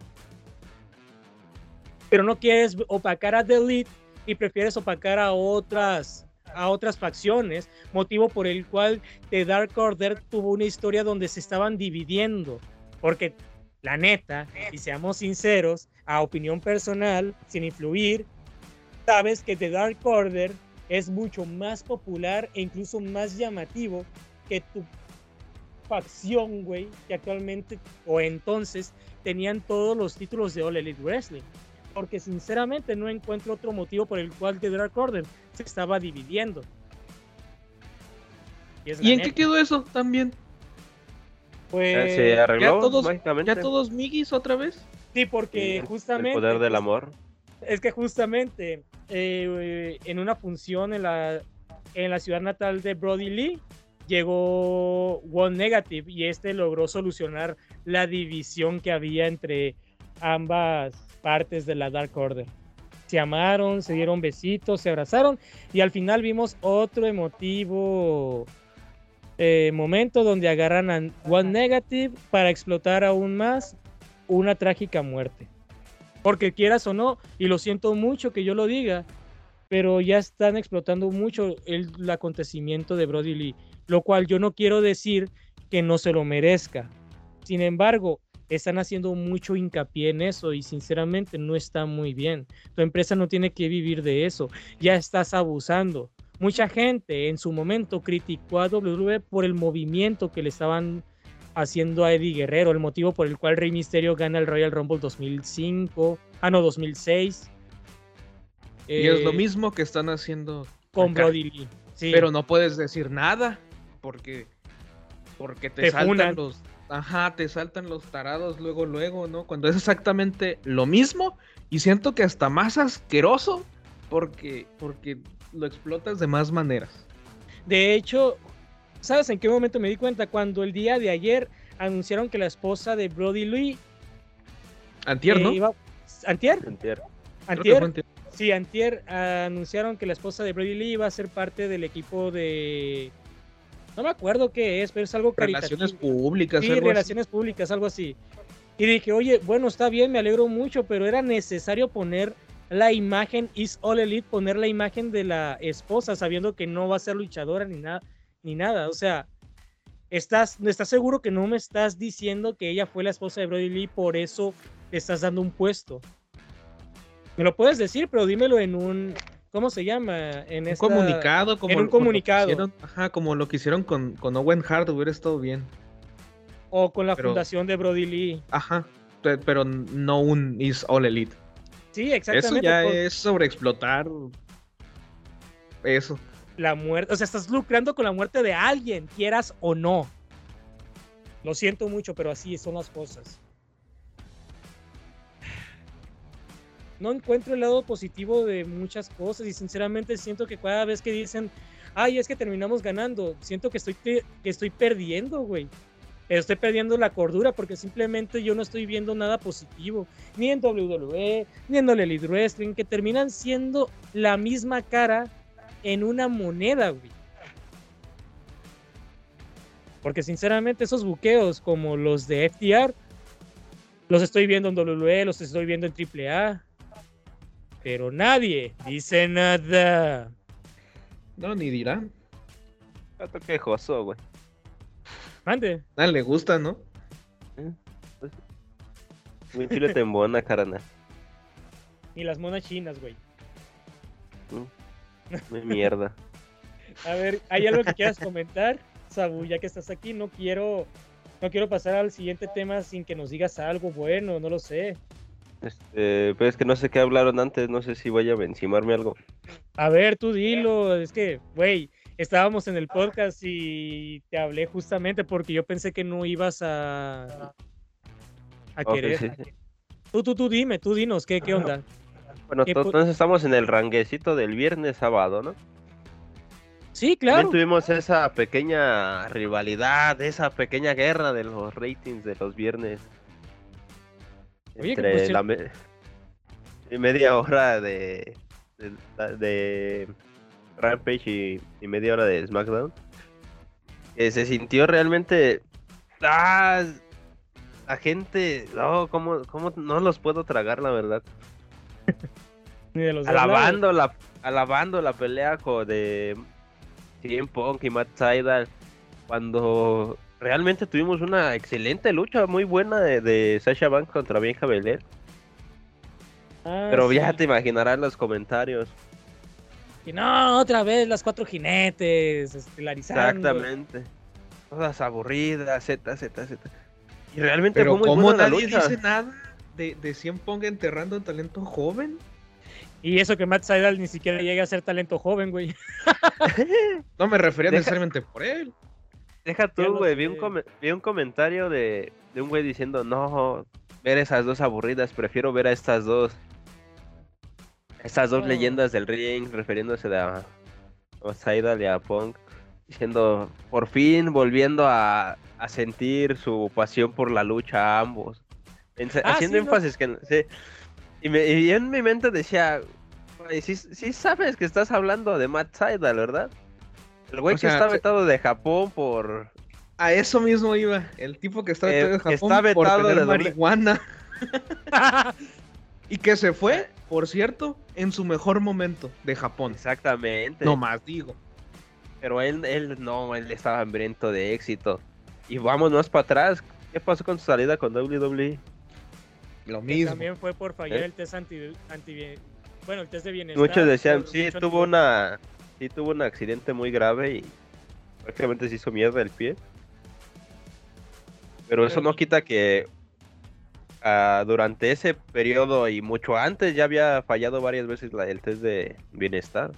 Pero no quieres opacar a The Elite y prefieres opacar a otras a otras facciones, motivo por el cual The Dark Order tuvo una historia donde se estaban dividiendo, porque la neta, y seamos sinceros, a opinión personal, sin influir, sabes que The Dark Order es mucho más popular e incluso más llamativo que tu facción, güey, que actualmente o entonces tenían todos los títulos de All Elite Wrestling porque sinceramente no encuentro otro motivo por el cual The Dark Order se estaba dividiendo. Y, ¿Y en neta. qué quedó eso también? Pues se arregló ya todos, ya todos migis otra vez. Sí, porque Sí, justamente El poder del amor. Es que justamente eh, en una función en la en la ciudad natal de Brody Lee llegó One Negative y este logró solucionar la división que había entre ambas partes de la Dark Order. Se amaron, se dieron besitos, se abrazaron y al final vimos otro emotivo eh, momento donde agarran a One Negative para explotar aún más una trágica muerte. Porque quieras o no, y lo siento mucho que yo lo diga, pero ya están explotando mucho el, acontecimiento de Brody Lee, lo cual yo no quiero decir que no se lo merezca. Sin embargo, están haciendo mucho hincapié en eso y sinceramente no está muy bien. Tu empresa no tiene que vivir de eso, ya estás abusando. Mucha gente en su momento criticó a WWE por el movimiento que le estaban haciendo a Eddie Guerrero, el motivo por el cual Rey Mysterio gana el Royal Rumble 2005, ah no, 2006. Y es lo Eh, mismo que están haciendo con acá. Brody Lee. Sí. Pero no puedes decir nada porque porque te, Te saltan funan. los ajá, te saltan los tarados luego luego, ¿no? Cuando es exactamente lo mismo y siento que hasta más asqueroso porque porque lo explotas de más maneras. De hecho, ¿sabes en qué momento me di cuenta? Cuando el día de ayer anunciaron que la esposa de Brody Lee Antier, eh, ¿no? iba- ¿Antier? ¿Antier? antier. Sí, Antier anunciaron que la esposa de Brody Lee iba a ser parte del equipo de... No me acuerdo qué es, pero es algo Relaciones caritativo. públicas, Sí, algo así. relaciones públicas, algo así. Y dije, oye, bueno, está bien, me alegro mucho, pero era necesario poner la imagen, Is All Elite, poner la imagen de la esposa, sabiendo que no va a ser luchadora ni nada, ni nada. O sea, ¿estás, ¿estás seguro que no me estás diciendo que ella fue la esposa de Brody Lee, por eso le estás dando un puesto? Me lo puedes decir, pero dímelo en un, ¿cómo se llama? En Un esta- comunicado, como en un como comunicado. hicieron- ajá, como lo que hicieron con, con Owen Hart, hubiera estado bien. O con la pero- fundación de Brody Lee. Ajá, pe- pero no un Is All Elite. Sí, Eso exactamente. ya por- es sobreexplotar. Eso. La muerte, o sea, estás lucrando con la muerte de alguien, quieras o no. Lo siento mucho, pero así son las cosas. No encuentro el lado positivo de muchas cosas y sinceramente siento que cada vez que dicen, ay, es que terminamos ganando, siento que estoy, que estoy perdiendo, güey. Estoy perdiendo la cordura porque simplemente yo no estoy viendo nada positivo, ni en WWE, ni en All que terminan siendo la misma cara en una moneda, güey. Porque sinceramente esos buqueos como los de FTR, los estoy viendo en WWE, los estoy viendo en AAA. Pero nadie dice nada. No, ni dirá. Gato quejoso, güey. Mande. A le gusta, ¿no? Mi chile te embona, carnal. Ni las monas chinas, güey. Mi mierda. A ver, ¿hay algo que quieras comentar? Sabu, ya que estás aquí, no quiero, no quiero pasar al siguiente tema sin que nos digas algo bueno, no lo sé. Este, pero es que no sé qué hablaron antes, no sé si vaya a encimarme algo. A ver, tú dilo, es que, güey, estábamos en el podcast y te hablé justamente porque yo pensé que no ibas a, a querer. sí. Tú, tú, tú dime, tú dinos, ¿qué, qué onda? Bueno, ¿Qué to- po- entonces estamos en el ranguecito del viernes sábado, ¿no? Sí, También claro. tuvimos esa pequeña rivalidad, esa pequeña guerra de los ratings de los viernes. Oye, entre la me- media hora de, de, de Rampage y, y media hora de SmackDown. Que se sintió realmente. ¡Ah! La gente. No, ¿cómo, cómo no los puedo tragar, la verdad? [laughs] Ni de los dos lados. alabando la, alabando la pelea de CM Punk y Matt Sydal cuando realmente tuvimos una excelente lucha muy buena de, de Sasha Banks contra Bianca Belair Ah, pero sí. ya te imaginarás los comentarios Y no, otra vez las cuatro jinetes, estelarizando. exactamente todas aburridas Z Z Z y realmente Pero fue muy ¿cómo buena la nadie lucha dice nada de, de Cien Pong enterrando un talento joven? Y eso que Matt Seidel ni siquiera llega a ser talento joven, güey. [laughs] No me refería Deja- necesariamente por él. Deja tú, güey. Vi, vi un comentario de, de un güey diciendo: No, ver esas dos aburridas, prefiero ver a estas dos. Estas dos leyendas del ring, refiriéndose a, a Seidel y a Punk. Diciendo: Por fin volviendo a, a sentir su pasión por la lucha a ambos. En- Ah, haciendo sí, ¿no? énfasis que. sí. Y, me, y en mi mente decía: "Güey, sí, sí sabes que estás hablando de Matt Seidel, ¿verdad? El güey O que sea, está vetado de Japón por, A eso mismo iba. El tipo que está Eh, vetado de Japón está por vetado de marihuana. [laughs] Y que se fue, por cierto, en su mejor momento de Japón. Exactamente. No más digo. Pero él, él no, él estaba hambriento de éxito. Y vámonos para atrás. ¿Qué pasó con su salida con? WWE? Lo mismo. También fue por fallar ¿Eh? el test anti, anti- Bueno, el test de bienestar. Muchos decían, sí, mucho tuvo una, sí tuvo un accidente muy grave y prácticamente se hizo mierda el pie. Pero eso no quita que ah, durante ese periodo y mucho antes ya había fallado varias veces la- el test de bienestar.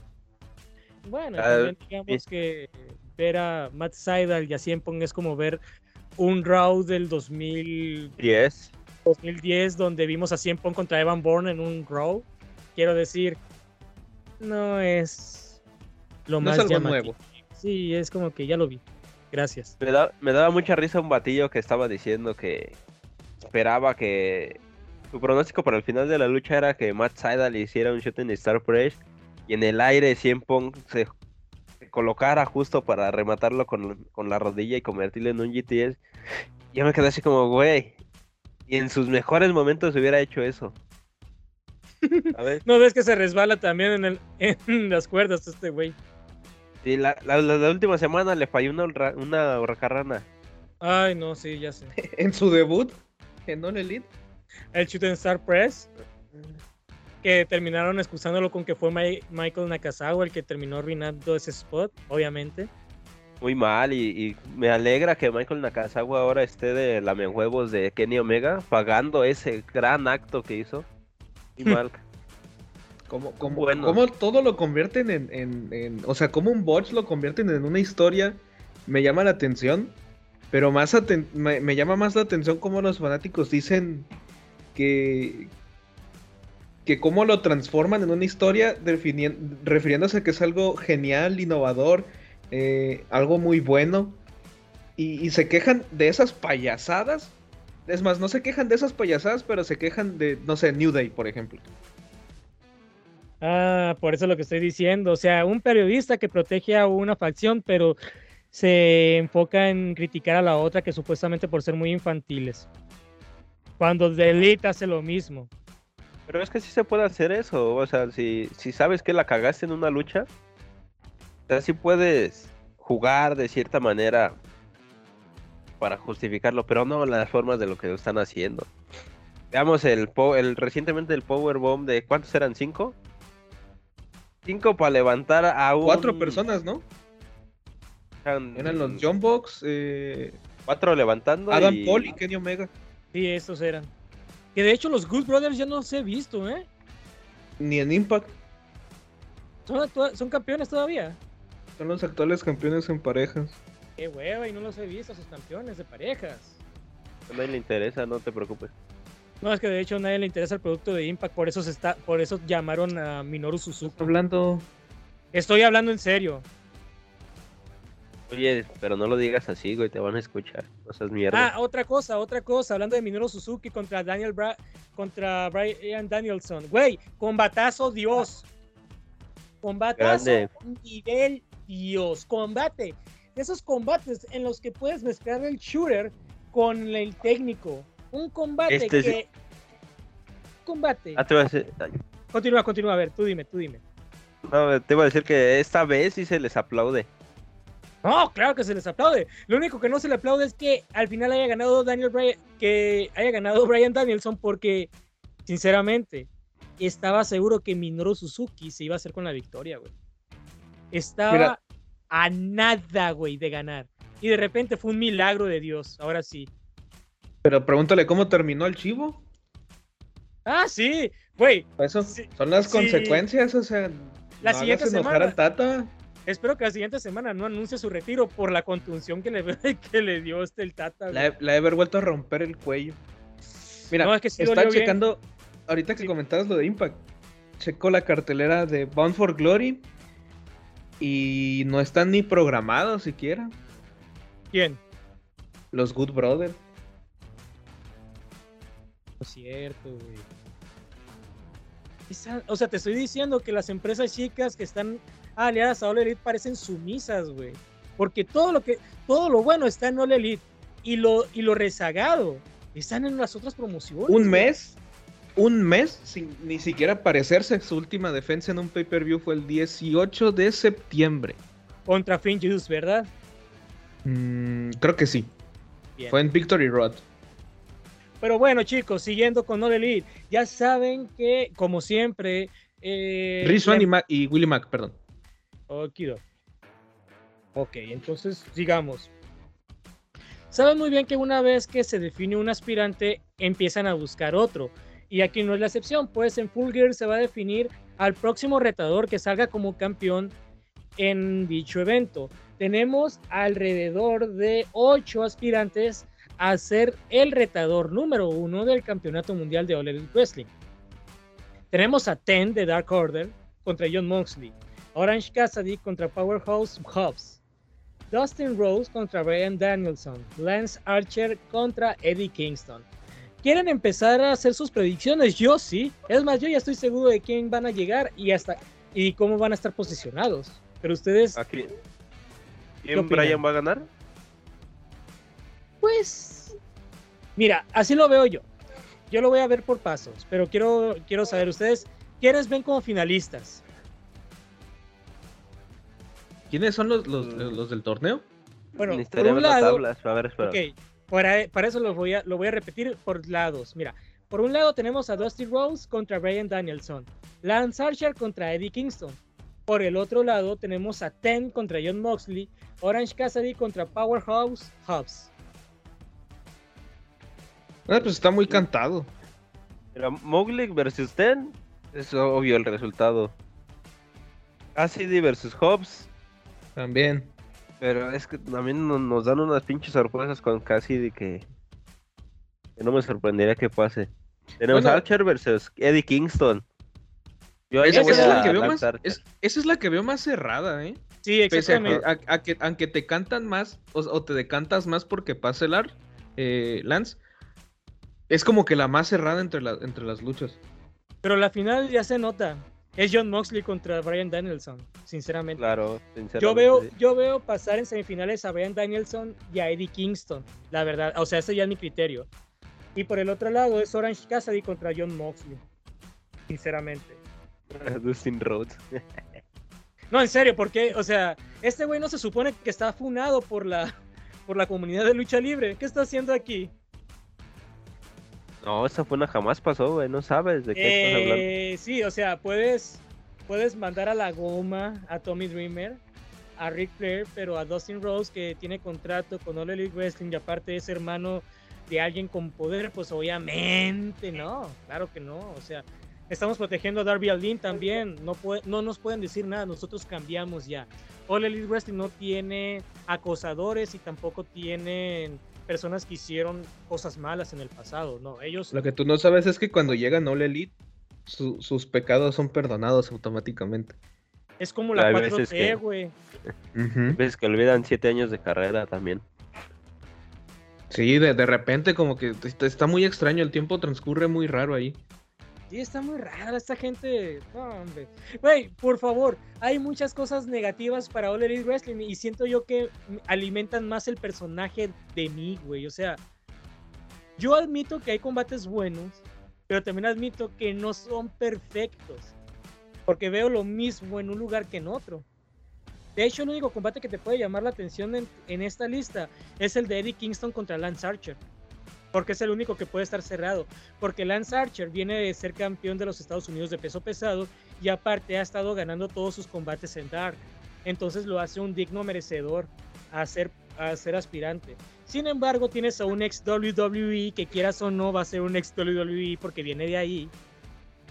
Bueno, Ah, también digamos que ver a Matt Seidel y a Cien Pong es como ver un Raw del 2000, 10. 2010 donde vimos a Cien Pong contra Evan Bourne en un Raw. Quiero decir, no es lo No más es algo llamativo. nuevo. Sí, es como que ya lo vi. Gracias. Me, da- me daba mucha risa un batillo que estaba diciendo que esperaba que su pronóstico para el final de la lucha era que Matt Sydal le hiciera un shot en Star Press y en el aire Cien Pong se, se colocara justo para rematarlo con, con la rodilla y convertirlo en un GTS. Yo me quedé así como, güey, y en sus mejores momentos hubiera hecho eso. [laughs] A ver, No ves que se resbala también en, el, en las cuerdas este güey. sí, la, la- la- la última semana le falló una, una hurracarrana. Ay, no, sí, ya sé. [laughs] En su debut en All Elite. El Shooting Star Press, que terminaron excusándolo con que fue Mi- Michael Nakazawa el que terminó arruinando ese spot, obviamente. Muy mal y, y me alegra que Michael Nakazawa ahora esté de lamehuevos de Kenny Omega pagando ese gran acto que hizo. Muy mal. Como, como, Bueno. como todo lo convierten en, en- en- O sea, como un botch lo convierten en una historia. Me llama la atención. Pero más aten- me, me llama más la atención cómo los fanáticos dicen que. Que cómo lo transforman en una historia refiriéndose a que es algo genial, innovador, eh, algo muy bueno. Y, y se quejan de esas payasadas. Es más, no se quejan de esas payasadas, pero se quejan de, no sé, New Day, por ejemplo. Ah, por eso es lo que estoy diciendo. O sea, un periodista que protege a una facción, pero se enfoca en criticar a la otra que supuestamente por ser muy infantiles. Cuando The Elite hace lo mismo. Pero es que sí se puede hacer eso. O sea, si, si sabes que la cagaste en una lucha, sea, sí puedes jugar de cierta manera para justificarlo, pero no las formas de lo que están haciendo. Veamos el, el recientemente el Powerbomb de ¿cuántos eran? ¿Cinco? Cinco para levantar a un... Cuatro personas, ¿no? Eran, Eran los John Box, eh, cuatro levantando. Adam y... Cole y Kenny Omega. Sí, estos eran. Que de hecho los Good Brothers ya no los he visto, ¿eh? Ni en Impact. Son campeones todavía. Son los actuales campeones en parejas. Qué hueva, y no los he visto, sus campeones de parejas. A nadie le interesa, no te preocupes. No, es que de hecho a nadie le interesa el producto de Impact, por eso se está, por eso llamaron a Minoru Suzuki. Hablando. Estoy hablando en serio. Oye, pero no lo digas así, güey, te van a escuchar. No seas mierda. Ah, otra cosa, otra cosa, hablando de Minoru Suzuki contra Daniel Bra contra Brian Danielson. Güey, combatazo Dios. Combatazo Grande. nivel Dios. Combate. Esos combates en los que puedes mezclar el shooter con el técnico. Un combate Este es- que. Combate. Ah, te iba a decir, ay, Continúa, continúa. A ver, tú dime, tú dime. no, te iba a decir que esta vez sí se les aplaude. No, claro que se les aplaude. Lo único que no se le aplaude es que al final haya ganado Daniel Bryan, que haya ganado Brian Danielson porque, sinceramente, estaba seguro que Minoru Suzuki se iba a hacer con la victoria, güey. Estaba Mira. a nada, güey, de ganar. Y de repente fue un milagro de Dios, ahora sí. Pero pregúntale cómo terminó el chivo. Ah, sí, güey. Eso Sí, son las sí. consecuencias, o sea. La no siguiente semana. al Tata. Espero que la siguiente semana no anuncie su retiro por la contunción que le, [laughs] que le dio este el Tata. güey. La, la he haber vuelto a romper el cuello. Mira, No, es que sí está bien. checando. Ahorita que Sí. comentabas lo de Impact, checo la cartelera de Bound for Glory. Y no están ni programados siquiera. ¿Quién? Los Good Brothers. No es cierto, güey. Esa- o sea, te estoy diciendo que las empresas chicas que están aliadas a All Elite parecen sumisas, güey. Porque todo lo que, todo lo bueno está en All Elite y lo, y lo rezagado están en las otras promociones. Un güey. mes. Un mes sin ni siquiera aparecerse. Su última defensa en un pay-per-view fue el 18 de septiembre. Contra Finn Juice, ¿verdad? Mm, creo que sí. Bien. Fue en Victory Road. Pero bueno, chicos, siguiendo con All Elite, ya saben que, como siempre, eh, la Swann y, Mac- y Willie Mack, perdón. Okido. Ok, entonces sigamos. Saben muy bien que una vez que se define un aspirante, empiezan a buscar otro. Y aquí no es la excepción, pues en Full Gear se va a definir al próximo retador que salga como campeón en dicho evento. Tenemos alrededor de 8 aspirantes a ser el retador número uno del Campeonato Mundial de All Elite Wrestling. Tenemos a Ten de Dark Order contra John Moxley. Orange Cassidy contra Powerhouse Hobbs. Dustin Rose contra Brian Danielson. Lance Archer contra Eddie Kingston. ¿Quieren empezar a hacer sus predicciones? Yo sí. Es más, yo ya estoy seguro de quién van a llegar y hasta y cómo van a estar posicionados. Pero ustedes, Aquí. ¿Qué ¿Quién? Brian va a ganar? pues, mira, así lo veo yo. Yo lo voy a ver por pasos, pero quiero, quiero saber ustedes quiénes ven como finalistas. ¿Quiénes son los, los, Mm. los del torneo? Bueno, por un lado, tablas. A ver, espera. Ok, para, para eso lo voy, a, lo voy a repetir por lados. Mira, por un lado tenemos a Dusty Rose contra Brian Danielson, Lance Archer contra Eddie Kingston. Por el otro lado tenemos a Ten contra John Moxley, Orange Cassidy contra Powerhouse Hobbs. Ah, pues está muy cantado. Mira, Mowgli versus Ten. Es obvio el resultado. Cassidy versus Hobbs. También. Pero es que también no- nos dan unas pinches sorpresas con Cassidy que, que no me sorprendería que pase. Tenemos Bueno. Archer versus Eddie Kingston. Yo ahí Esa, esa es la que veo más, es- esa es la que veo más cerrada, ¿eh? Sí, Pese a que, exactamente. a- a que- aunque te cantan más o, o te decantas más porque pase el AR, eh, Lance, es como que la más cerrada entre, la- entre las luchas. Pero la final ya se nota. Es John Moxley contra Brian Danielson, sinceramente. Claro, sinceramente. Yo veo, sí. yo veo pasar en semifinales a Brian Danielson y a Eddie Kingston, la verdad. O sea, ese ya es mi criterio. Y por el otro lado es Orange Cassidy contra John Moxley. Sinceramente. [laughs] Dustin Rhodes. No, en serio, porque, o sea, este güey no se supone que está funado por la, por la comunidad de lucha libre. ¿Qué está haciendo aquí? No, esa fue una jamás pasó, güey. No sabes de qué estás hablando. Eh, sí, o sea, puedes, puedes mandar a la goma a Tommy Dreamer, a Ric Flair, pero a Dustin Rose, que tiene contrato con All Elite Wrestling y aparte es hermano de alguien con poder, pues obviamente no, claro que no. O sea, estamos protegiendo a Darby Allin también. No, puede, no nos pueden decir nada, nosotros cambiamos ya. All Elite Wrestling no tiene acosadores y tampoco tienen personas que hicieron cosas malas en el pasado. No, ellos. Lo que tú no sabes es que cuando llegan All Elite, sus pecados son perdonados automáticamente. Es como la 4T, güey. Ves que olvidan siete años de carrera también. Sí, de, de repente como que está muy extraño, el tiempo transcurre muy raro ahí. Sí, está muy rara esta gente. No, hombre. Güey, por favor, hay muchas cosas negativas para All Elite Wrestling y siento yo que alimentan más el personaje de mí, güey. O sea, yo admito que hay combates buenos, pero también admito que no son perfectos. Porque veo lo mismo en un lugar que en otro. De hecho, el único combate que te puede llamar la atención en, en esta lista es el de Eddie Kingston contra Lance Archer porque es el único que puede estar cerrado. Porque Lance Archer viene de ser campeón de los Estados Unidos de peso pesado y aparte ha estado ganando todos sus combates en Dark. Entonces lo hace un digno merecedor a ser, a ser aspirante. Sin embargo, tienes a un ex WWE que quieras o no va a ser un ex WWE porque viene de ahí.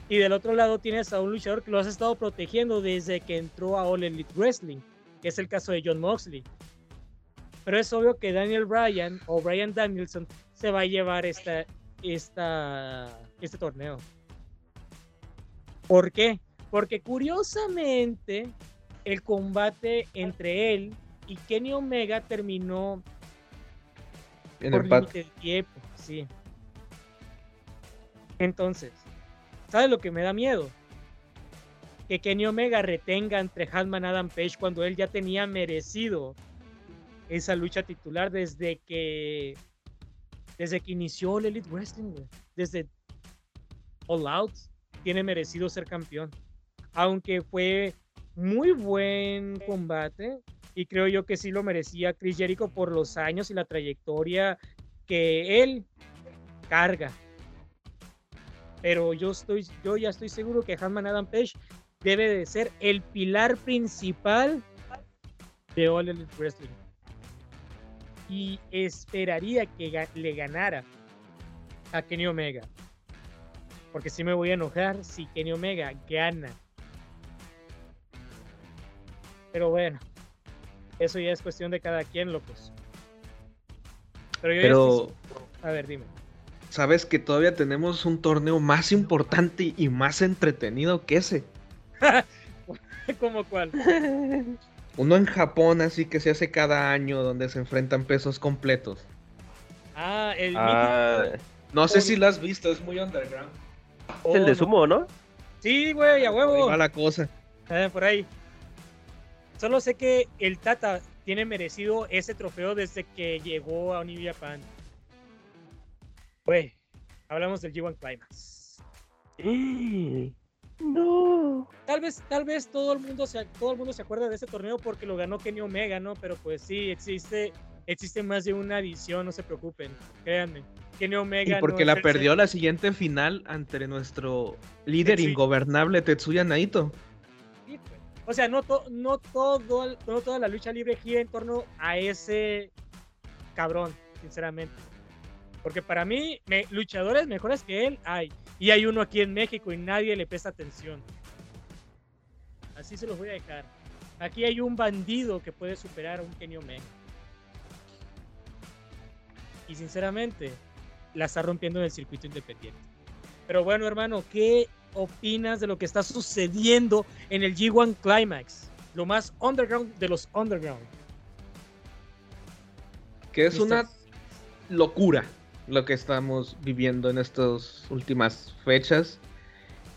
Y del otro lado tienes a un luchador que lo has estado protegiendo desde que entró a All Elite Wrestling, que es el caso de John Moxley. Pero es obvio que Daniel Bryan o Bryan Danielson se va a llevar esta, esta, este torneo. ¿Por qué? Porque curiosamente el combate entre él y Kenny Omega terminó en por límite de tiempo, sí. Entonces, ¿sabes lo que me da miedo? Que Kenny Omega retenga entre Hatman Adam Page cuando él ya tenía merecido esa lucha titular desde que desde que inició el Elite Wrestling, Desde All Out, tiene merecido ser campeón. Aunque fue muy buen combate y creo yo que sí lo merecía Chris Jericho por los años y la trayectoria que él carga. Pero yo estoy, yo ya estoy seguro que Hanman Adam Page debe de ser el pilar principal de All Elite Wrestling y esperaría que le ganara a Kenny Omega. Porque si me voy a enojar si Kenny Omega gana. Pero bueno, eso ya es cuestión de cada quien, locos. Pero, yo A ver, dime. Sabes que todavía tenemos un torneo más importante y más entretenido que ese. [laughs] ¿Cómo cuál? [laughs] Uno en Japón, así que se hace cada año, donde se enfrentan pesos completos. Ah, el ah, No sé si lo has visto, es muy underground. Es el de oh, sumo, ¿no? Sí, güey, a huevo. va la cosa. Eh, por ahí. Solo sé que el Tata tiene merecido ese trofeo desde que llegó a New Japan. Güey, hablamos del G1 Climax. No. Tal vez, tal vez todo el mundo se, todo el mundo se acuerda de ese torneo porque lo ganó Kenny Omega, ¿no? Pero pues sí, existe, existe más de una edición, no se preocupen, créanme. Kenny Omega. Y porque la perdió la siguiente final ante nuestro líder ingobernable Tetsuya Naito. Pues. O sea, no, no, todo, no toda la lucha libre gira en torno a ese cabrón, sinceramente. Porque para mí, luchadores mejores que él hay. Y hay uno aquí en México y nadie le presta atención. Así se los voy a dejar. Aquí hay un bandido que puede superar a un Kenny Omega. Y sinceramente, la está rompiendo en el circuito independiente. Pero bueno, hermano, ¿qué opinas de lo que está sucediendo en el G1 Climax? Lo más underground de los underground. Que es una locura lo que estamos viviendo en estas últimas fechas.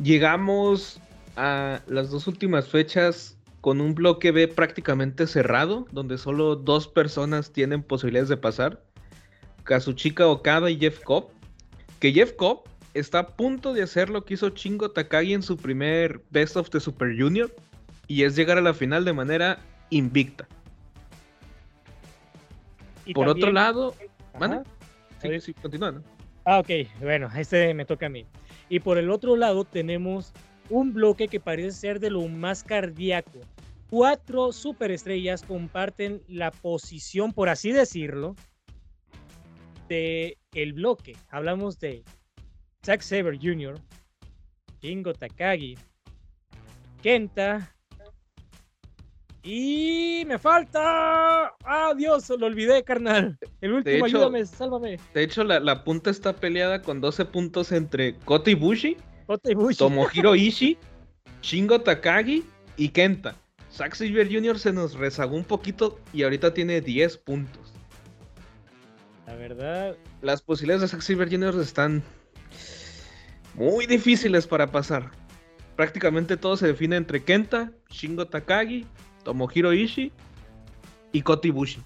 Llegamos a las dos últimas fechas con un bloque B prácticamente cerrado, donde solo dos personas tienen posibilidades de pasar. Kazuchika Okada y Jeff Cobb. Que Jeff Cobb está a punto de hacer lo que hizo Chingo Takagi en su primer Best of the Super Junior. Y es llegar a la final de manera invicta. Por otro lado, Sí, sí, continúa. Ah, ok, bueno, este me toca a mí. Y por el otro lado tenemos un bloque que parece ser de lo más cardíaco, cuatro superestrellas comparten la posición, por así decirlo, de el bloque. Hablamos de Zack Saber Jr., Shingo Takagi, Kenta y me falta. ¡Ah, Dios! Lo olvidé, carnal. El último, ayúdame, sálvame. De hecho, la, punta está peleada con 12 puntos entre Kota Ibushi, Kota Ibushi. Tomohiro [laughs] Ishii, Shingo Takagi y Kenta. Zack Saber Jr. se nos rezagó un poquito y ahorita tiene 10 puntos. La verdad. Las posibilidades de Zack Saber Jr. están muy difíciles para pasar. Prácticamente todo se define entre Kenta, Shingo Takagi, Tomohiro Ishii y Kota Ibushi.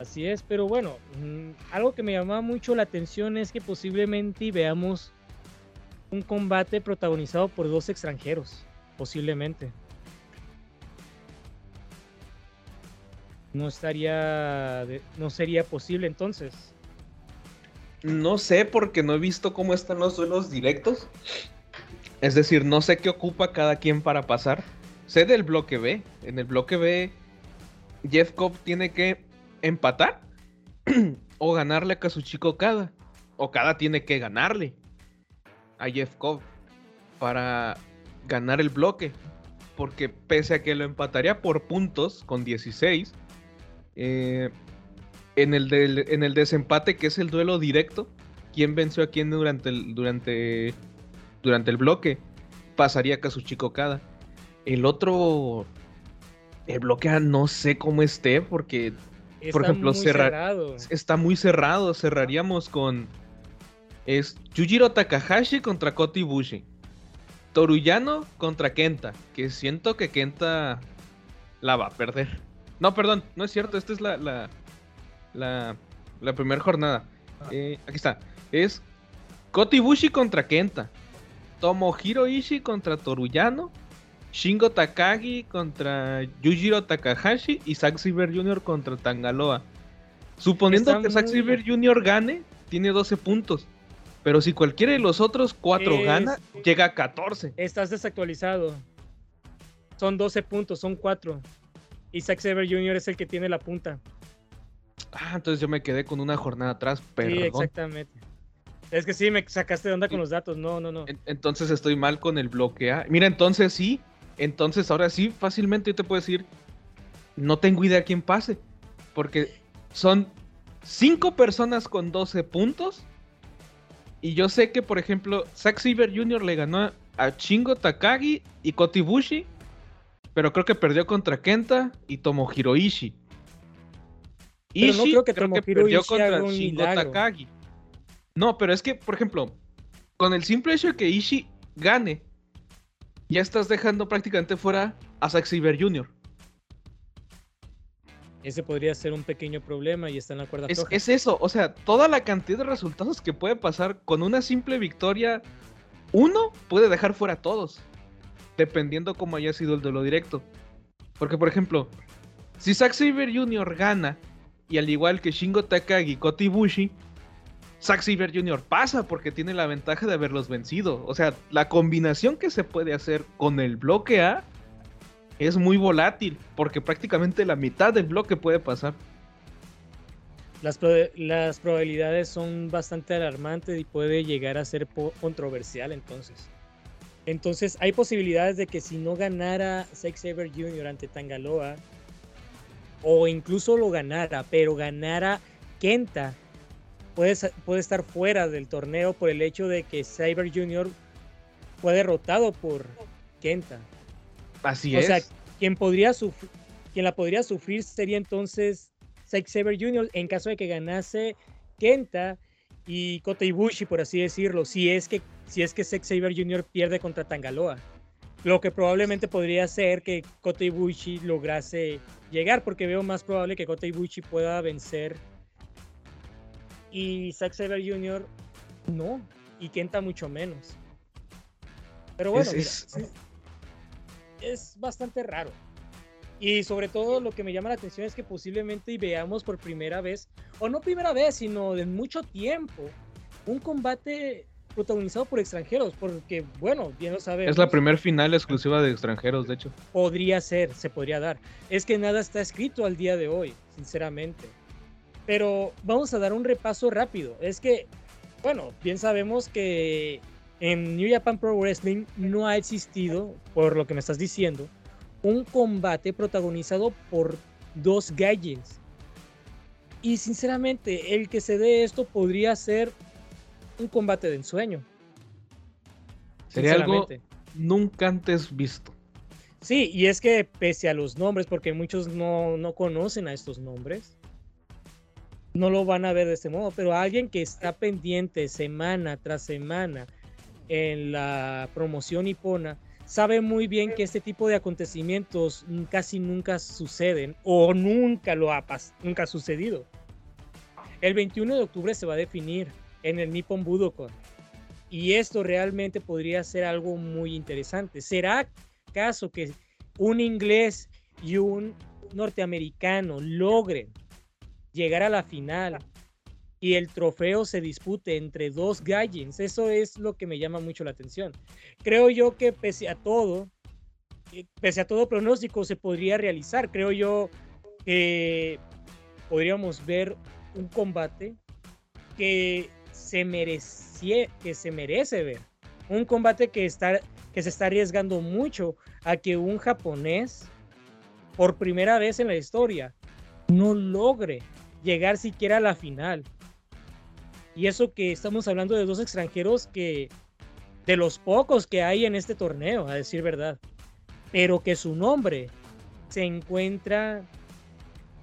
Así es, pero bueno, mm, algo que me llamaba mucho la atención es que posiblemente veamos un combate protagonizado por dos extranjeros, posiblemente. No estaría, no sería posible entonces. No sé porque no he visto cómo están los duelos directos. Es decir, no sé qué ocupa cada quien para pasar. Sé del bloque B. En el bloque B, Jeff Cobb tiene que empatar [clears throat] o ganarle a Kazuchika Okada. Okada tiene que ganarle a Jeff Cobb para ganar el bloque. Porque pese a que lo empataría por puntos con 16, eh, en el, en el desempate, que es el duelo directo, quién venció a quién durante el, durante, durante el bloque, pasaría Kazuchika Okada. El otro, el bloque no sé cómo esté, porque, por ejemplo, cerrado. está muy cerrado. Cerraríamos con es Yujiro Takahashi contra Kota Ibushi. Toruyano contra Kenta, que siento que Kenta la va a perder. No, perdón, no es cierto, esta es la, la, la primera jornada. Ah. Eh, aquí está. Es Kotibushi contra Kenta. Tomohiro Ishii contra Toruyano. Shingo Takagi contra Yujiro Takahashi. Y Zack Saber Jr. contra Tangaloa. Suponiendo que Zack Saber Jr. gane, tiene 12 puntos. Pero si cualquiera de los otros cuatro gana, llega a 14. Estás desactualizado. Son 12 puntos, son 4. Y Zack Saber Jr. es el que tiene la punta. Ah, entonces yo me quedé con una jornada atrás, perdón. Sí, exactamente. Es que sí, me sacaste de onda con los datos. No, no, no. Entonces estoy mal con el bloquea. Mira, entonces sí. Entonces ahora sí, fácilmente yo te puedo decir, no tengo idea quién pase. Porque son cinco personas con 12 puntos. Y yo sé que, por ejemplo, Zack Saber Jr. le ganó a Chingo Takagi y Kotibushi. Pero creo que perdió contra Kenta y Tomohiro Ishii. Pero no creo que, creo que perdió contra Shingo Takagi. No, pero es que, por ejemplo, con el simple hecho de que Ishii gane, ya estás dejando prácticamente fuera a Zack Saber Jr. Ese podría ser un pequeño problema y está en la cuerda es, Es eso, o sea, toda la cantidad de resultados que puede pasar con una simple victoria, uno puede dejar fuera a todos, dependiendo cómo haya sido el duelo directo. Porque, por ejemplo, si Zack Saber Jr. gana y al igual que Shingo Takagi y Kota Ibushi, Zack Saber Jr. pasa porque tiene la ventaja de haberlos vencido. O sea, la combinación que se puede hacer con el bloque A es muy volátil porque prácticamente la mitad del bloque puede pasar. Las, las probabilidades son bastante alarmantes y puede llegar a ser controversial entonces. Entonces hay posibilidades de que si no ganara Zack Saber Jr. ante Tangaloa, o incluso lo ganara, pero ganara Kenta, puede, puede estar fuera del torneo por el hecho de que Cyber Jr. fue derrotado por Kenta. Así es. O sea, quien, podría quien la podría sufrir sería entonces Zack Saber Jr. en caso de que ganase Kenta y Kota Ibushi, por así decirlo, si es que, si es que Zack Saber Jr. pierde contra Tangaloa. Lo que probablemente podría ser que Kota Ibushi lograse llegar, porque veo más probable que Kota Ibushi pueda vencer. Y Zack Saber Jr. no, y Kenta mucho menos. Pero bueno, es, es bastante raro. Y sobre todo lo que me llama la atención es que posiblemente veamos por primera vez, o no primera vez, sino de mucho tiempo, un combate protagonizado por extranjeros, porque, bueno, bien lo sabemos. Es la primer final exclusiva de extranjeros, de hecho. Podría ser, se podría dar. Es que nada está escrito al día de hoy, sinceramente. Pero vamos a dar un repaso rápido. Es que, bueno, bien sabemos que en New Japan Pro Wrestling no ha existido, por lo que me estás diciendo, un combate protagonizado por dos Gaijins. Y sinceramente, el que se dé esto podría ser un combate de ensueño. Sería algo nunca antes visto. Sí, y es que pese a los nombres, porque muchos no, no conocen a estos nombres, no lo van a ver de este modo, pero alguien que está pendiente semana tras semana en la promoción hipona sabe muy bien que este tipo de acontecimientos casi nunca suceden o nunca lo ha nunca ha sucedido. El 21 de octubre se va a definir en el Nippon Budokan y esto realmente podría ser algo muy interesante. ¿Será caso que un inglés y un norteamericano logren llegar a la final y el trofeo se dispute entre dos Gaijins. Eso es lo que me llama mucho la atención. Creo yo que pese a todo, eh, pese a todo pronóstico se podría realizar. Creo yo que podríamos ver un combate que se que se merece ver. Un combate que, está, que se está arriesgando mucho a que un japonés, por primera vez en la historia, no logre llegar siquiera a la final. Y eso que estamos hablando de dos extranjeros que, de los pocos que hay en este torneo, a decir verdad, pero que su nombre se encuentra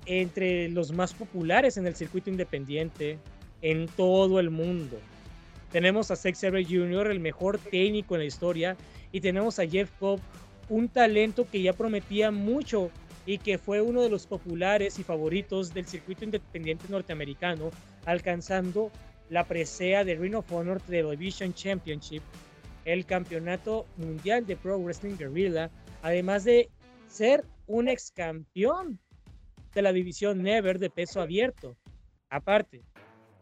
entre los más populares en el circuito independiente en todo el mundo. Tenemos a Sex Ever Jr., el mejor técnico en la historia, y tenemos a Jeff Cobb, un talento que ya prometía mucho y que fue uno de los populares y favoritos del circuito independiente norteamericano, alcanzando la presea de Ring of Honor Television Championship, el campeonato mundial de Pro Wrestling Guerrilla, además de ser un ex campeón de la división Never de peso abierto. Aparte,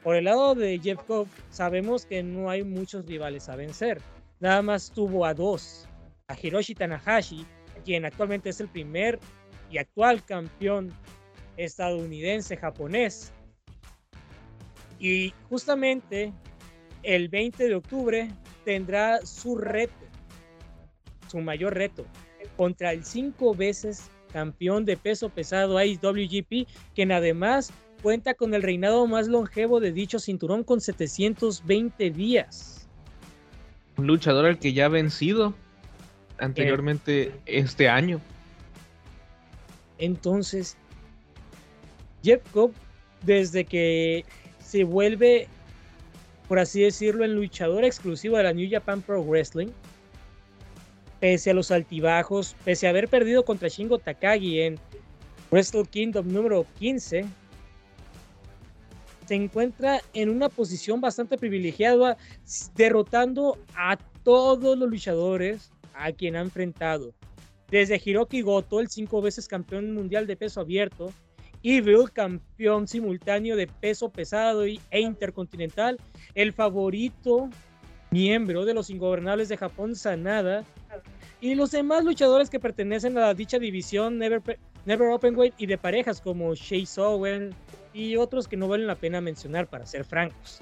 por el lado de Jeff Cobb, sabemos que no hay muchos rivales a vencer. Nada más tuvo a dos, a Hiroshi Tanahashi, quien actualmente es el primer y actual campeón estadounidense japonés. Y justamente el 20 de octubre tendrá su reto, su mayor reto, contra el cinco veces campeón de peso pesado IWGP, quien además cuenta con el reinado más longevo de dicho cinturón con 720 días. Un luchador al que ya ha vencido anteriormente este año. Entonces, Jeff Cobb, desde que se vuelve, por así decirlo, el luchador exclusivo de la New Japan Pro Wrestling, pese a los altibajos, pese a haber perdido contra Shingo Takagi en Wrestle Kingdom número 15, se encuentra en una posición bastante privilegiada, derrotando a todos los luchadores a quien ha enfrentado desde Hiroki Goto, el cinco veces campeón mundial de peso abierto, Evil, campeón simultáneo de peso pesado e intercontinental, el favorito miembro de los ingobernables de Japón, Sanada, y los demás luchadores que pertenecen a dicha división Never, Never Openweight y de parejas como Shay Owen y otros que no valen la pena mencionar para ser francos.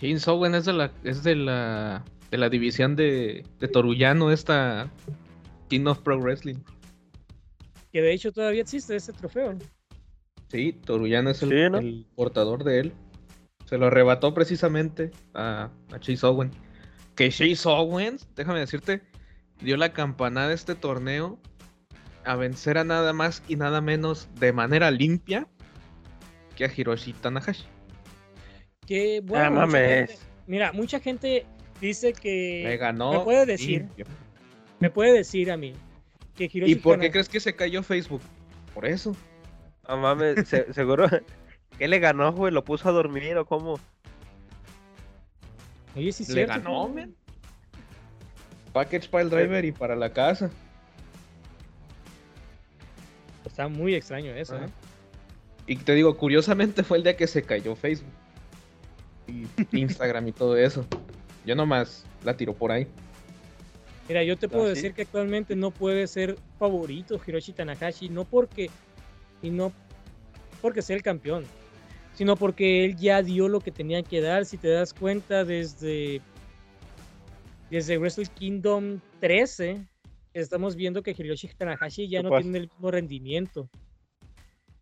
Shane Owen es de la, es de la de la división de, de Torullano, esta King of Pro Wrestling. Que de hecho todavía existe ese trofeo. Sí, Torullano es el, portador de él. Se lo arrebató precisamente a, a Chase Owen. Que Chase Owen, déjame decirte, dio la campanada de este torneo a vencer a nada más y nada menos de manera limpia que a Hiroshi Tanahashi. Que bueno, ah, mira, mucha gente dice que me ganó. Me puede decir, me puede decir a mí que ¿Y por qué crees que se cayó Facebook? Por eso. No mames, [laughs] seguro que le ganó, güey, lo puso a dormir o cómo. Oye, sí Le ganó, men. Package para el driver y para la casa. Está muy extraño eso, ¿eh? Y te digo, curiosamente fue el día que se cayó Facebook. Y Instagram y todo eso. Yo nomás la tiro por ahí. Mira, yo te puedo ¿Ah, sí? decir que actualmente no puede ser favorito Hiroshi Tanahashi, no porque y no porque sea el campeón, sino porque él ya dio lo que tenía que dar. Si te das cuenta, desde desde Wrestle Kingdom 13 estamos viendo que Hiroshi Tanahashi ya no tiene el mismo rendimiento.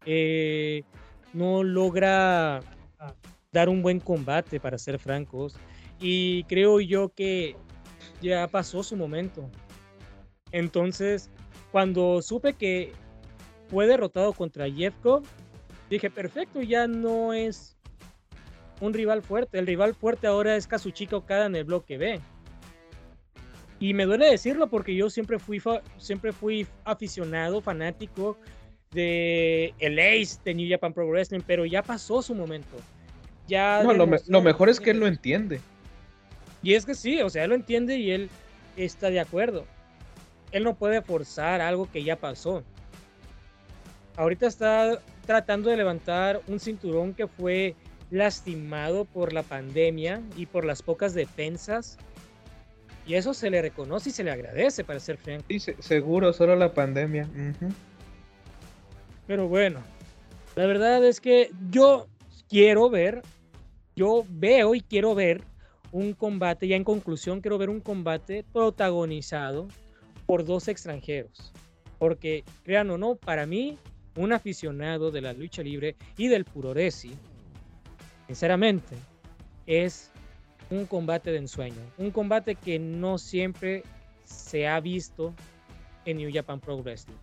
Eh, no logra dar un buen combate, para ser francos. Y creo yo que ya pasó su momento. Entonces, cuando supe que fue derrotado contra Jeffco, dije, perfecto, ya no es un rival fuerte. El rival fuerte ahora es Kazuchika Okada en el bloque B. Y me duele decirlo porque yo siempre fui, fa- siempre fui aficionado, fanático de el Ace de New Japan Pro Wrestling, pero ya pasó su momento. Ya No, lo, me- demostró lo mejor es que él lo entiende. Y es que sí, o sea, él lo entiende y él está de acuerdo. Él no puede forzar algo que ya pasó. Ahorita está tratando de levantar un cinturón que fue lastimado por la pandemia y por las pocas defensas. Y eso se le reconoce y se le agradece, para ser franco. Sí, se- seguro, solo la pandemia. Pero bueno, la verdad es que yo quiero ver, yo veo y quiero ver un combate, ya en conclusión, quiero ver un combate protagonizado por dos extranjeros. Porque, crean o no, para mí, un aficionado de la lucha libre y del puroresi, sinceramente, es un combate de ensueño. Un combate que no siempre se ha visto en New Japan Pro Wrestling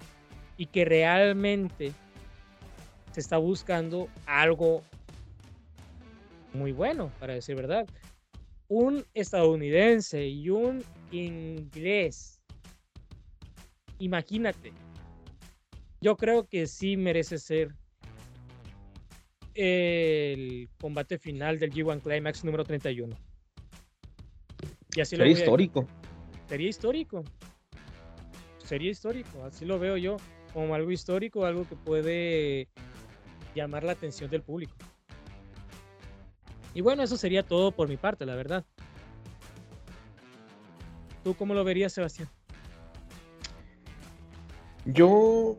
y que realmente se está buscando algo muy bueno, para decir verdad. Un estadounidense y un inglés. Imagínate. Yo creo que sí merece ser el combate final del G1 Climax número 31. Y así Sería histórico. sería histórico. Sería histórico, así lo veo yo, como algo histórico, algo que puede llamar la atención del público. Y bueno, eso sería todo por mi parte, la verdad. ¿Tú cómo lo verías, Sebastián? Yo.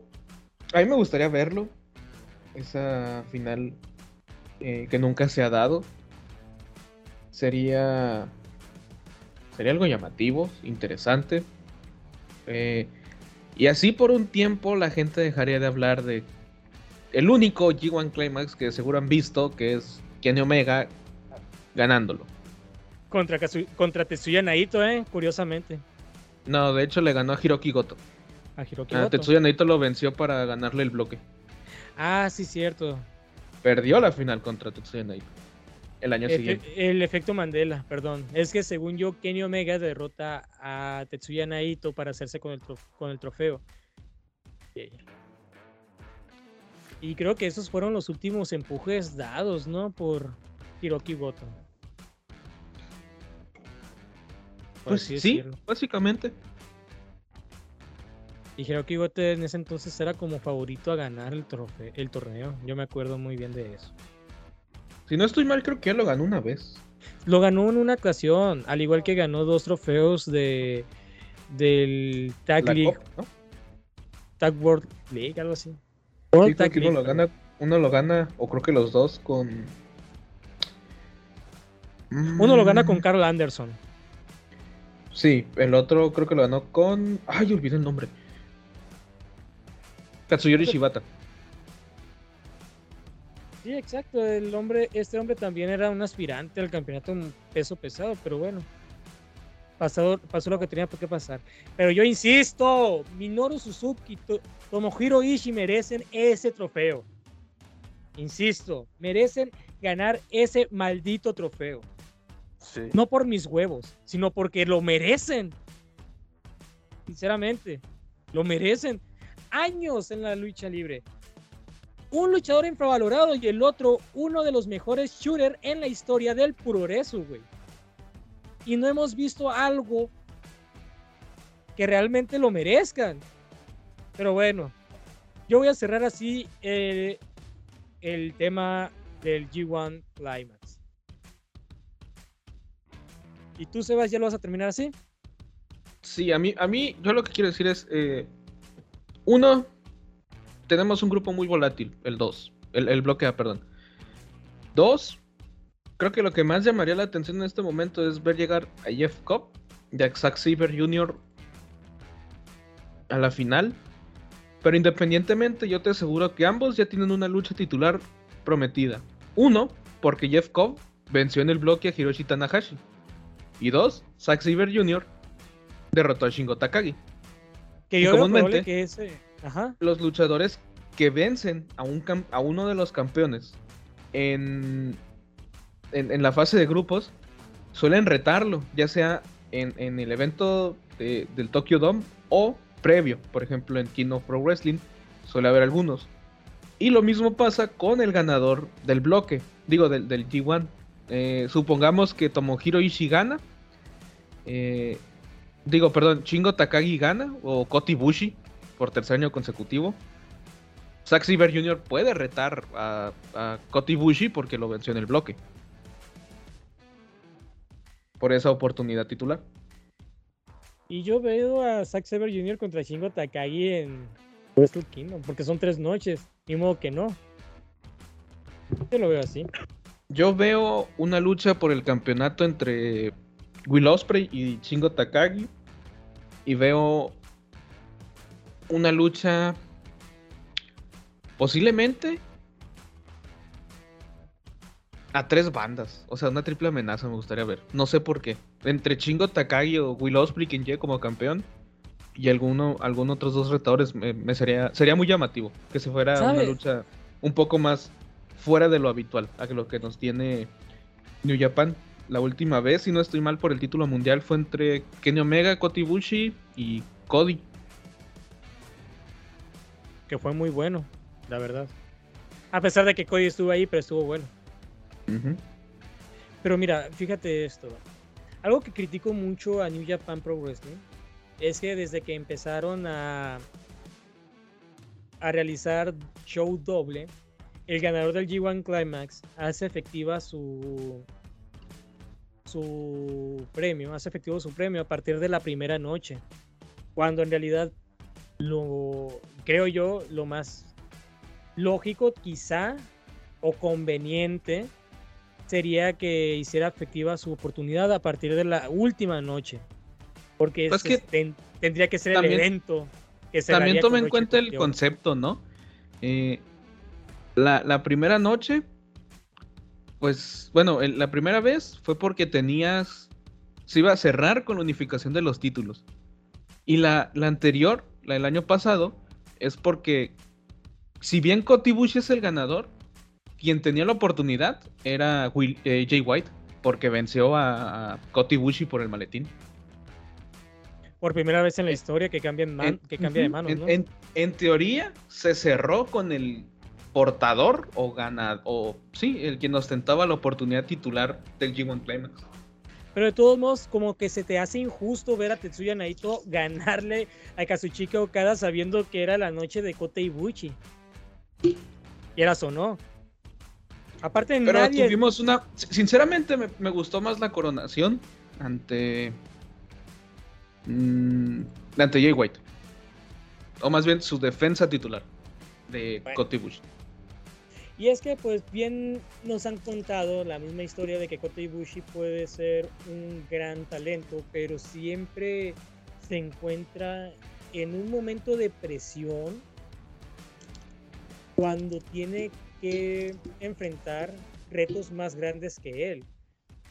A mí me gustaría verlo. Esa final eh, que nunca se ha dado. Sería. Sería algo llamativo, interesante. Eh, y así por un tiempo la gente dejaría de hablar de. El único G1 Climax que seguro han visto, que es Kenny Omega ganándolo. Contra, contra Tetsuya Naito, ¿eh? Curiosamente. No, de hecho le ganó a Hiroki Goto. A Hiroki A Goto. Tetsuya Naito lo venció para ganarle el bloque. Ah, sí, cierto. Perdió la final contra Tetsuya Naito. El año Efe- siguiente. el efecto Mandela, perdón. Es que según yo, Kenny Omega derrota a Tetsuya Naito para hacerse con el, con el trofeo. Y creo que esos fueron los últimos empujes dados, ¿no? Por Hiroki Goto. Pues sí, decirlo. básicamente. Y Hiroki Goto en ese entonces era como favorito a ganar el, trofe- el torneo. Yo me acuerdo muy bien de eso. Si no estoy mal, creo que ya lo ganó una vez. Lo ganó en una ocasión, al igual que ganó dos trofeos de del Tag La League, Copa, ¿no? Tag World League, algo así. Sí, World Tag que uno lo gana, uno lo gana, o creo que los dos con. Uno lo gana con Mm, Carl Anderson. Sí, el otro creo que lo ganó con. Ay, olvidé el nombre. Katsuyori Shibata. Sí, exacto. El hombre, este hombre también era un aspirante al campeonato peso pesado, pero bueno. Pasado, pasó lo que tenía por qué pasar. Pero yo insisto, Minoru Suzuki, To- Tomohiro Ishii merecen ese trofeo. Insisto, merecen ganar ese maldito trofeo. No por mis huevos, sino porque lo merecen. Sinceramente, lo merecen. Años en la lucha libre. Un luchador infravalorado y el otro uno de los mejores shooters en la historia del puroresu, güey. Y no hemos visto algo que realmente lo merezcan. Pero bueno, yo voy a cerrar así eh, el tema del G1 Climax. ¿Y tú, Sebas, ya lo vas a terminar así? Sí, a mí, a mí, yo lo que quiero decir es, eh, uno, tenemos un grupo muy volátil, el 2, el, bloque A, perdón. Dos, creo que lo que más llamaría la atención en este momento es ver llegar a Jeff Cobb y a Zack Saber Jr. a la final. Pero independientemente, yo te aseguro que ambos ya tienen una lucha titular prometida. Uno, porque Jeff Cobb venció en el bloque a Hiroshi Tanahashi. Y dos, Zack Saber Jr. derrotó a Shingo Takagi. Que Y yo veo comúnmente- que ese... Ajá. Los luchadores que vencen a, un a uno de los campeones en, en, en la fase de grupos suelen retarlo, ya sea en, en el evento de- del Tokyo Dome o previo, por ejemplo en King of Pro Wrestling suele haber algunos. Y lo mismo pasa con el ganador del bloque, digo del, del G1. Eh, supongamos que Tomohiro Ishii gana, eh, digo, perdón, Shingo Takagi gana o Kota Ibushi por tercer año consecutivo. Zack Saber Jr. puede retar a, a Kota Ibushi porque lo venció en el bloque. Por esa oportunidad titular. Y yo veo a Zack Saber Jr. contra Shingo Takagi en Wrestle Kingdom, porque son tres noches. Ni modo que no. Yo lo veo así. Yo veo una lucha por el campeonato entre Will Ospreay y Shingo Takagi. Y veo una lucha posiblemente a tres bandas. O sea, una triple amenaza me gustaría ver. No sé por qué. Entre Shingo Takagi o Will Ospreay, quien llegue como campeón. Y alguno, algún otros dos retadores me, me sería, sería muy llamativo. Que se fuera una lucha un poco más fuera de lo habitual. A lo que nos tiene New Japan. La última vez, si no estoy mal por el título mundial, fue entre Kenny Omega, Kota Ibushi y Cody. Que fue muy bueno, la verdad. A pesar de que Cody estuvo ahí, pero estuvo bueno. Pero mira, fíjate esto. Algo que critico mucho a New Japan Pro Wrestling es que desde que empezaron a, a realizar show doble, el ganador del G1 Climax hace efectiva su su premio, hace efectivo su premio a partir de la primera noche. Cuando en realidad lo creo yo lo más lógico quizá o conveniente sería que hiciera efectiva su oportunidad a partir de la última noche. Porque Pues que ten- tendría que ser también- el evento. Que También cerraría toma con en cuenta el concepto, ¿no? Eh, la, la primera noche, pues bueno, el- la primera vez fue porque tenías, se iba a cerrar con la unificación de los títulos. Y la, la anterior, la del año pasado, es porque, si bien Kota Ibushi es el ganador, quien tenía la oportunidad era Will- eh, Jay White, porque venció a, a Kota Ibushi por el maletín. Por primera vez en la historia que, cambian man- En- que cambia de manos, en, ¿no? en- en teoría se cerró con el portador o ganador, o sí, el quien ostentaba la oportunidad titular del G1 Climax. Pero de todos modos, como que se te hace injusto ver a Tetsuya Naito ganarle a Kazuchika Okada sabiendo que era la noche de Kota Ibushi. Quieras o no. Aparte, Pero nadie. tuvimos una. Sinceramente, me, me gustó más la coronación ante. mm, ante Jay White. O más bien su defensa titular de Bueno. Kota Ibushi. Y es que, pues, bien nos han contado la misma historia de que Kota Ibushi puede ser un gran talento, pero siempre se encuentra en un momento de presión cuando tiene que enfrentar retos más grandes que él,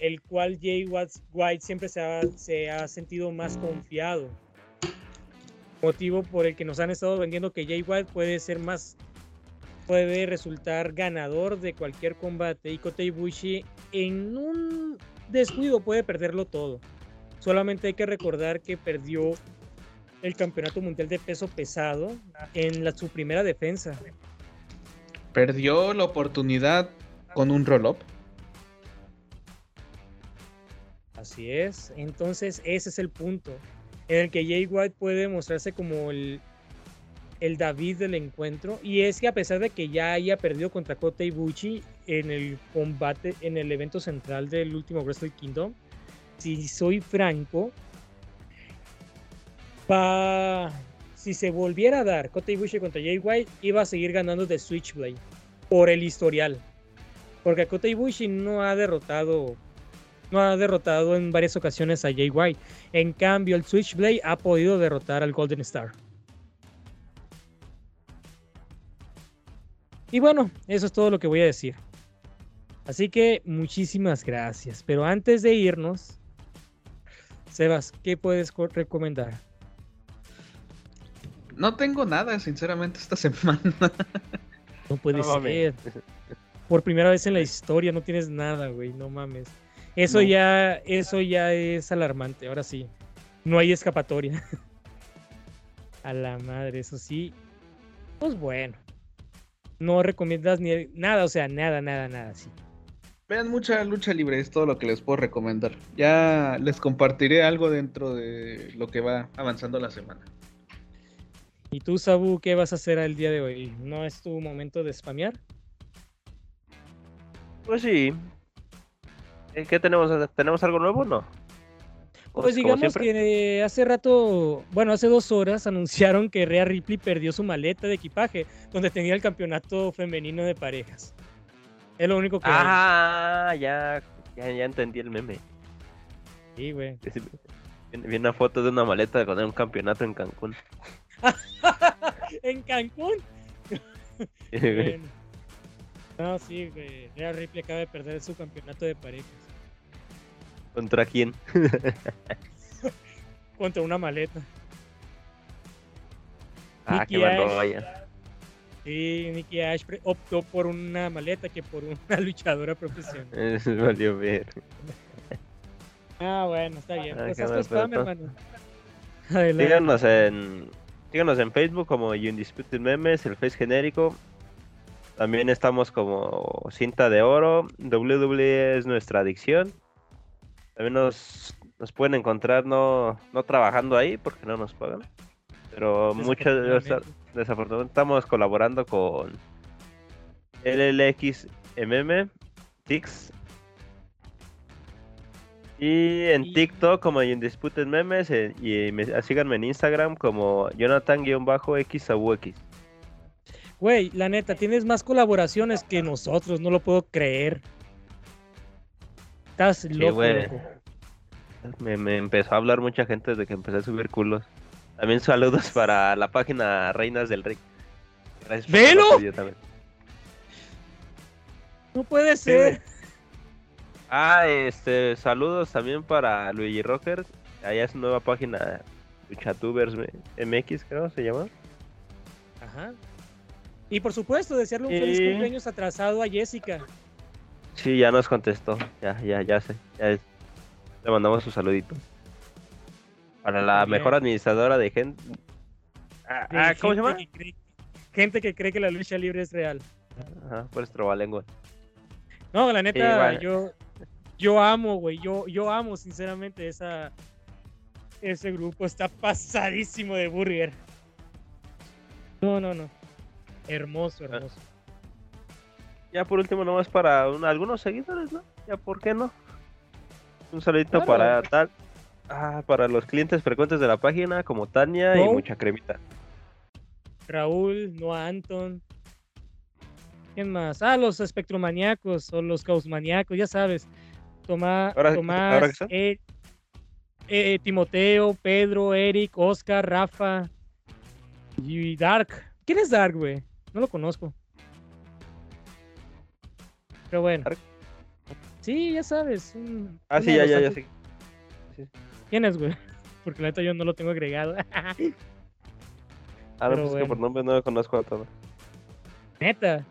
el cual Jay White siempre se ha, se ha sentido más confiado. Motivo por el que nos han estado vendiendo que Jay White puede ser más puede resultar ganador de cualquier combate y Kota Ibushi en un descuido puede perderlo todo. Solamente hay que recordar que perdió el campeonato mundial de peso pesado en la, su primera defensa. Perdió la oportunidad con un roll-up. Así es. Entonces ese es el punto en el que Jay White puede mostrarse como el, el David del encuentro. Y es que a pesar de que ya haya perdido contra Kota Ibushi en el combate, en el evento central del último Wrestle Kingdom, si soy franco, va, si se volviera a dar Kota Ibushi contra Jay White, iba a seguir ganando de Switchblade por el historial. Porque Kota Ibushi no ha derrotado no ha derrotado en varias ocasiones a Jay White. En cambio, el Switchblade ha podido derrotar al Golden Star. Y bueno, eso es todo lo que voy a decir. Así que muchísimas gracias. Pero antes de irnos, Sebas, ¿qué puedes recomendar? No tengo nada, sinceramente, esta [laughs] semana. No puede ser. Por primera vez en la historia no tienes nada, güey. No mames. Eso ya, eso ya es alarmante. Ahora sí. No hay escapatoria. [laughs] A la madre, eso sí. Pues bueno. No recomiendas ni nada, o sea, nada, nada, nada, sí. Vean mucha lucha libre, es todo lo que les puedo recomendar. Ya les compartiré algo dentro de lo que va avanzando la semana. ¿Y tú, Sabu, qué vas a hacer el día de hoy? ¿No es tu momento de spamear? Pues sí. ¿Qué tenemos? ¿Tenemos algo nuevo o no? Pues digamos que hace rato, bueno, hace dos horas anunciaron que Rhea Ripley perdió su maleta de equipaje donde tenía el campeonato femenino de parejas. Es lo único que. Ah, ya, ya, entendí el meme. Sí, güey. Viene una foto de una maleta con un campeonato en Cancún. [laughs] ¿En Cancún? No, sí, güey. Rhea Ripley acaba de perder su campeonato de parejas. ¿Contra quién? [laughs] Contra una maleta. Ah, qué vaya. Sí, Nicky Ash optó por una maleta que por una [laughs] luchadora profesional. [laughs] Valió ver. Ah, bueno, está bien. Ah, pues haz spam, hermano. Síganos en, síganos en Facebook como Undisputed Memes, el Face genérico. También estamos como Cinta de Oro. WWE es nuestra adicción. También nos, nos pueden encontrar no, no trabajando ahí porque no nos pagan. Pero muchas desafortunadamente estamos colaborando con LLXMM, Tix. Y en TikTok como Indisputed Memes eh, y síganme en Instagram como Jonathan-X X. Güey, la neta, tienes más colaboraciones que nosotros, no lo puedo creer. Estás loco, Me, me, empezó a hablar mucha gente desde que empecé a subir culos. También saludos [laughs] para la página Reinas del Rey. Gracias ¡Velo! No puede ser. ah, este, saludos también para Luigi Rocker. Allá es nueva página Luchatubers MX, creo se llama. Ajá. Y por supuesto, desearle un feliz cumpleaños atrasado a Jessica. Sí, ya nos contestó. Ya, ya, ya sé. Ya Le mandamos su saludito. Para la mejor administradora de gente. Ah, ah ¿Cómo se llama? gente que cree que la lucha libre es real. Ajá, pues trabalengua. No, la neta, yo, yo amo, güey. Yo, yo amo, sinceramente, esa, ese grupo. Está pasadísimo de burger. No, no, no. Hermoso, ah. Ya por último, nomás para algunos seguidores, ¿no? Ya, ¿por qué no? Un saludito para tal. Ah, para los clientes frecuentes de la página, como Tania y mucha cremita. Raúl, Noah Anton. ¿Quién más? Ah, los espectromaníacos o los causmaníacos, ya sabes. Tomás, Tomás eh, eh, Timoteo, Pedro, Eric, Oscar, Rafa y Dark. ¿Quién es Dark, güey? No lo conozco. Pero bueno. Sí, ya sabes. ah, sí, ya, ya, ya, sí. ¿Quién es, güey? [laughs] Porque la neta yo no lo tengo agregado. [laughs] ah, no, pues que por nombre no lo conozco a todos. Neta.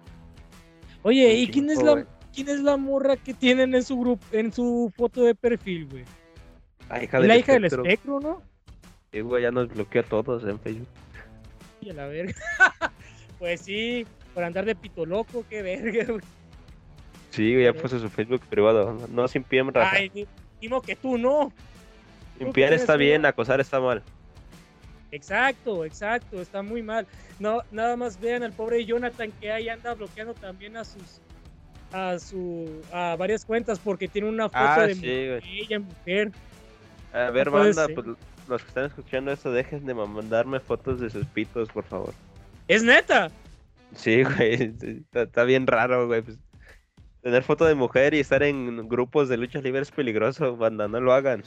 Oye, ¿y quién es la quién es la morra que tienen en su grupo, en su foto de perfil, güey? La hija del, la hija del espectro, ¿no? Sí, güey, ya nos bloquea a todos en Facebook. Y a la verga. [laughs] pues sí, por andar de pito loco, qué verga, güey. Sí, güey, ya puso su Facebook privado. No sin pie, Ay, dimo que tú no. Limpiar está bien, acosar está mal. Exacto, exacto, está muy mal. No, nada más vean al pobre Jonathan que ahí anda bloqueando también a sus a su a varias cuentas porque tiene una foto Ah, de sí, mujer, ella mujer. A ver, No banda, pues los que están escuchando esto, dejen de mandarme fotos de sus pitos, por favor. Es neta. Sí, güey, [laughs] está, está bien raro, güey. pues, tener foto de mujer y estar en grupos de lucha libre es peligroso, banda, no lo hagan.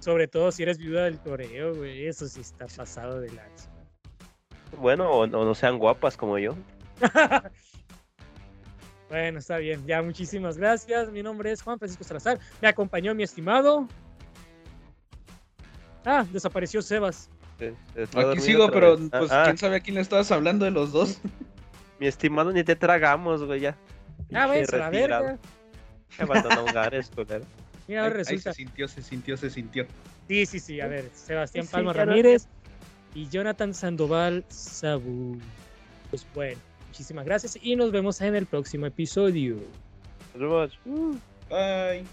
Sobre todo si eres viuda del toreo, güey. Eso sí está pasado de lanza. Bueno, o, o no sean guapas como yo. [laughs] Bueno, está bien. Ya, muchísimas gracias. Mi nombre es Juan Francisco Salazar. Me acompañó mi estimado. Ah, desapareció Sebas. Sí, está Aquí sigo, pero vez. pues Ah, quién sabe a quién le estabas hablando de los dos. Mi estimado, ni te tragamos, güey, ya. Ah, váyanse a la verga. [laughs] Abandonó hogares, culero. Mira, ahora ahí resulta. se sintió, se sintió, se sintió. Sí, sí, sí. A ver, Sebastián Sí, Palma Ramírez y Jonathan Sandoval Sabu. Pues bueno, muchísimas gracias y nos vemos en el próximo episodio. Nos vemos. Bye.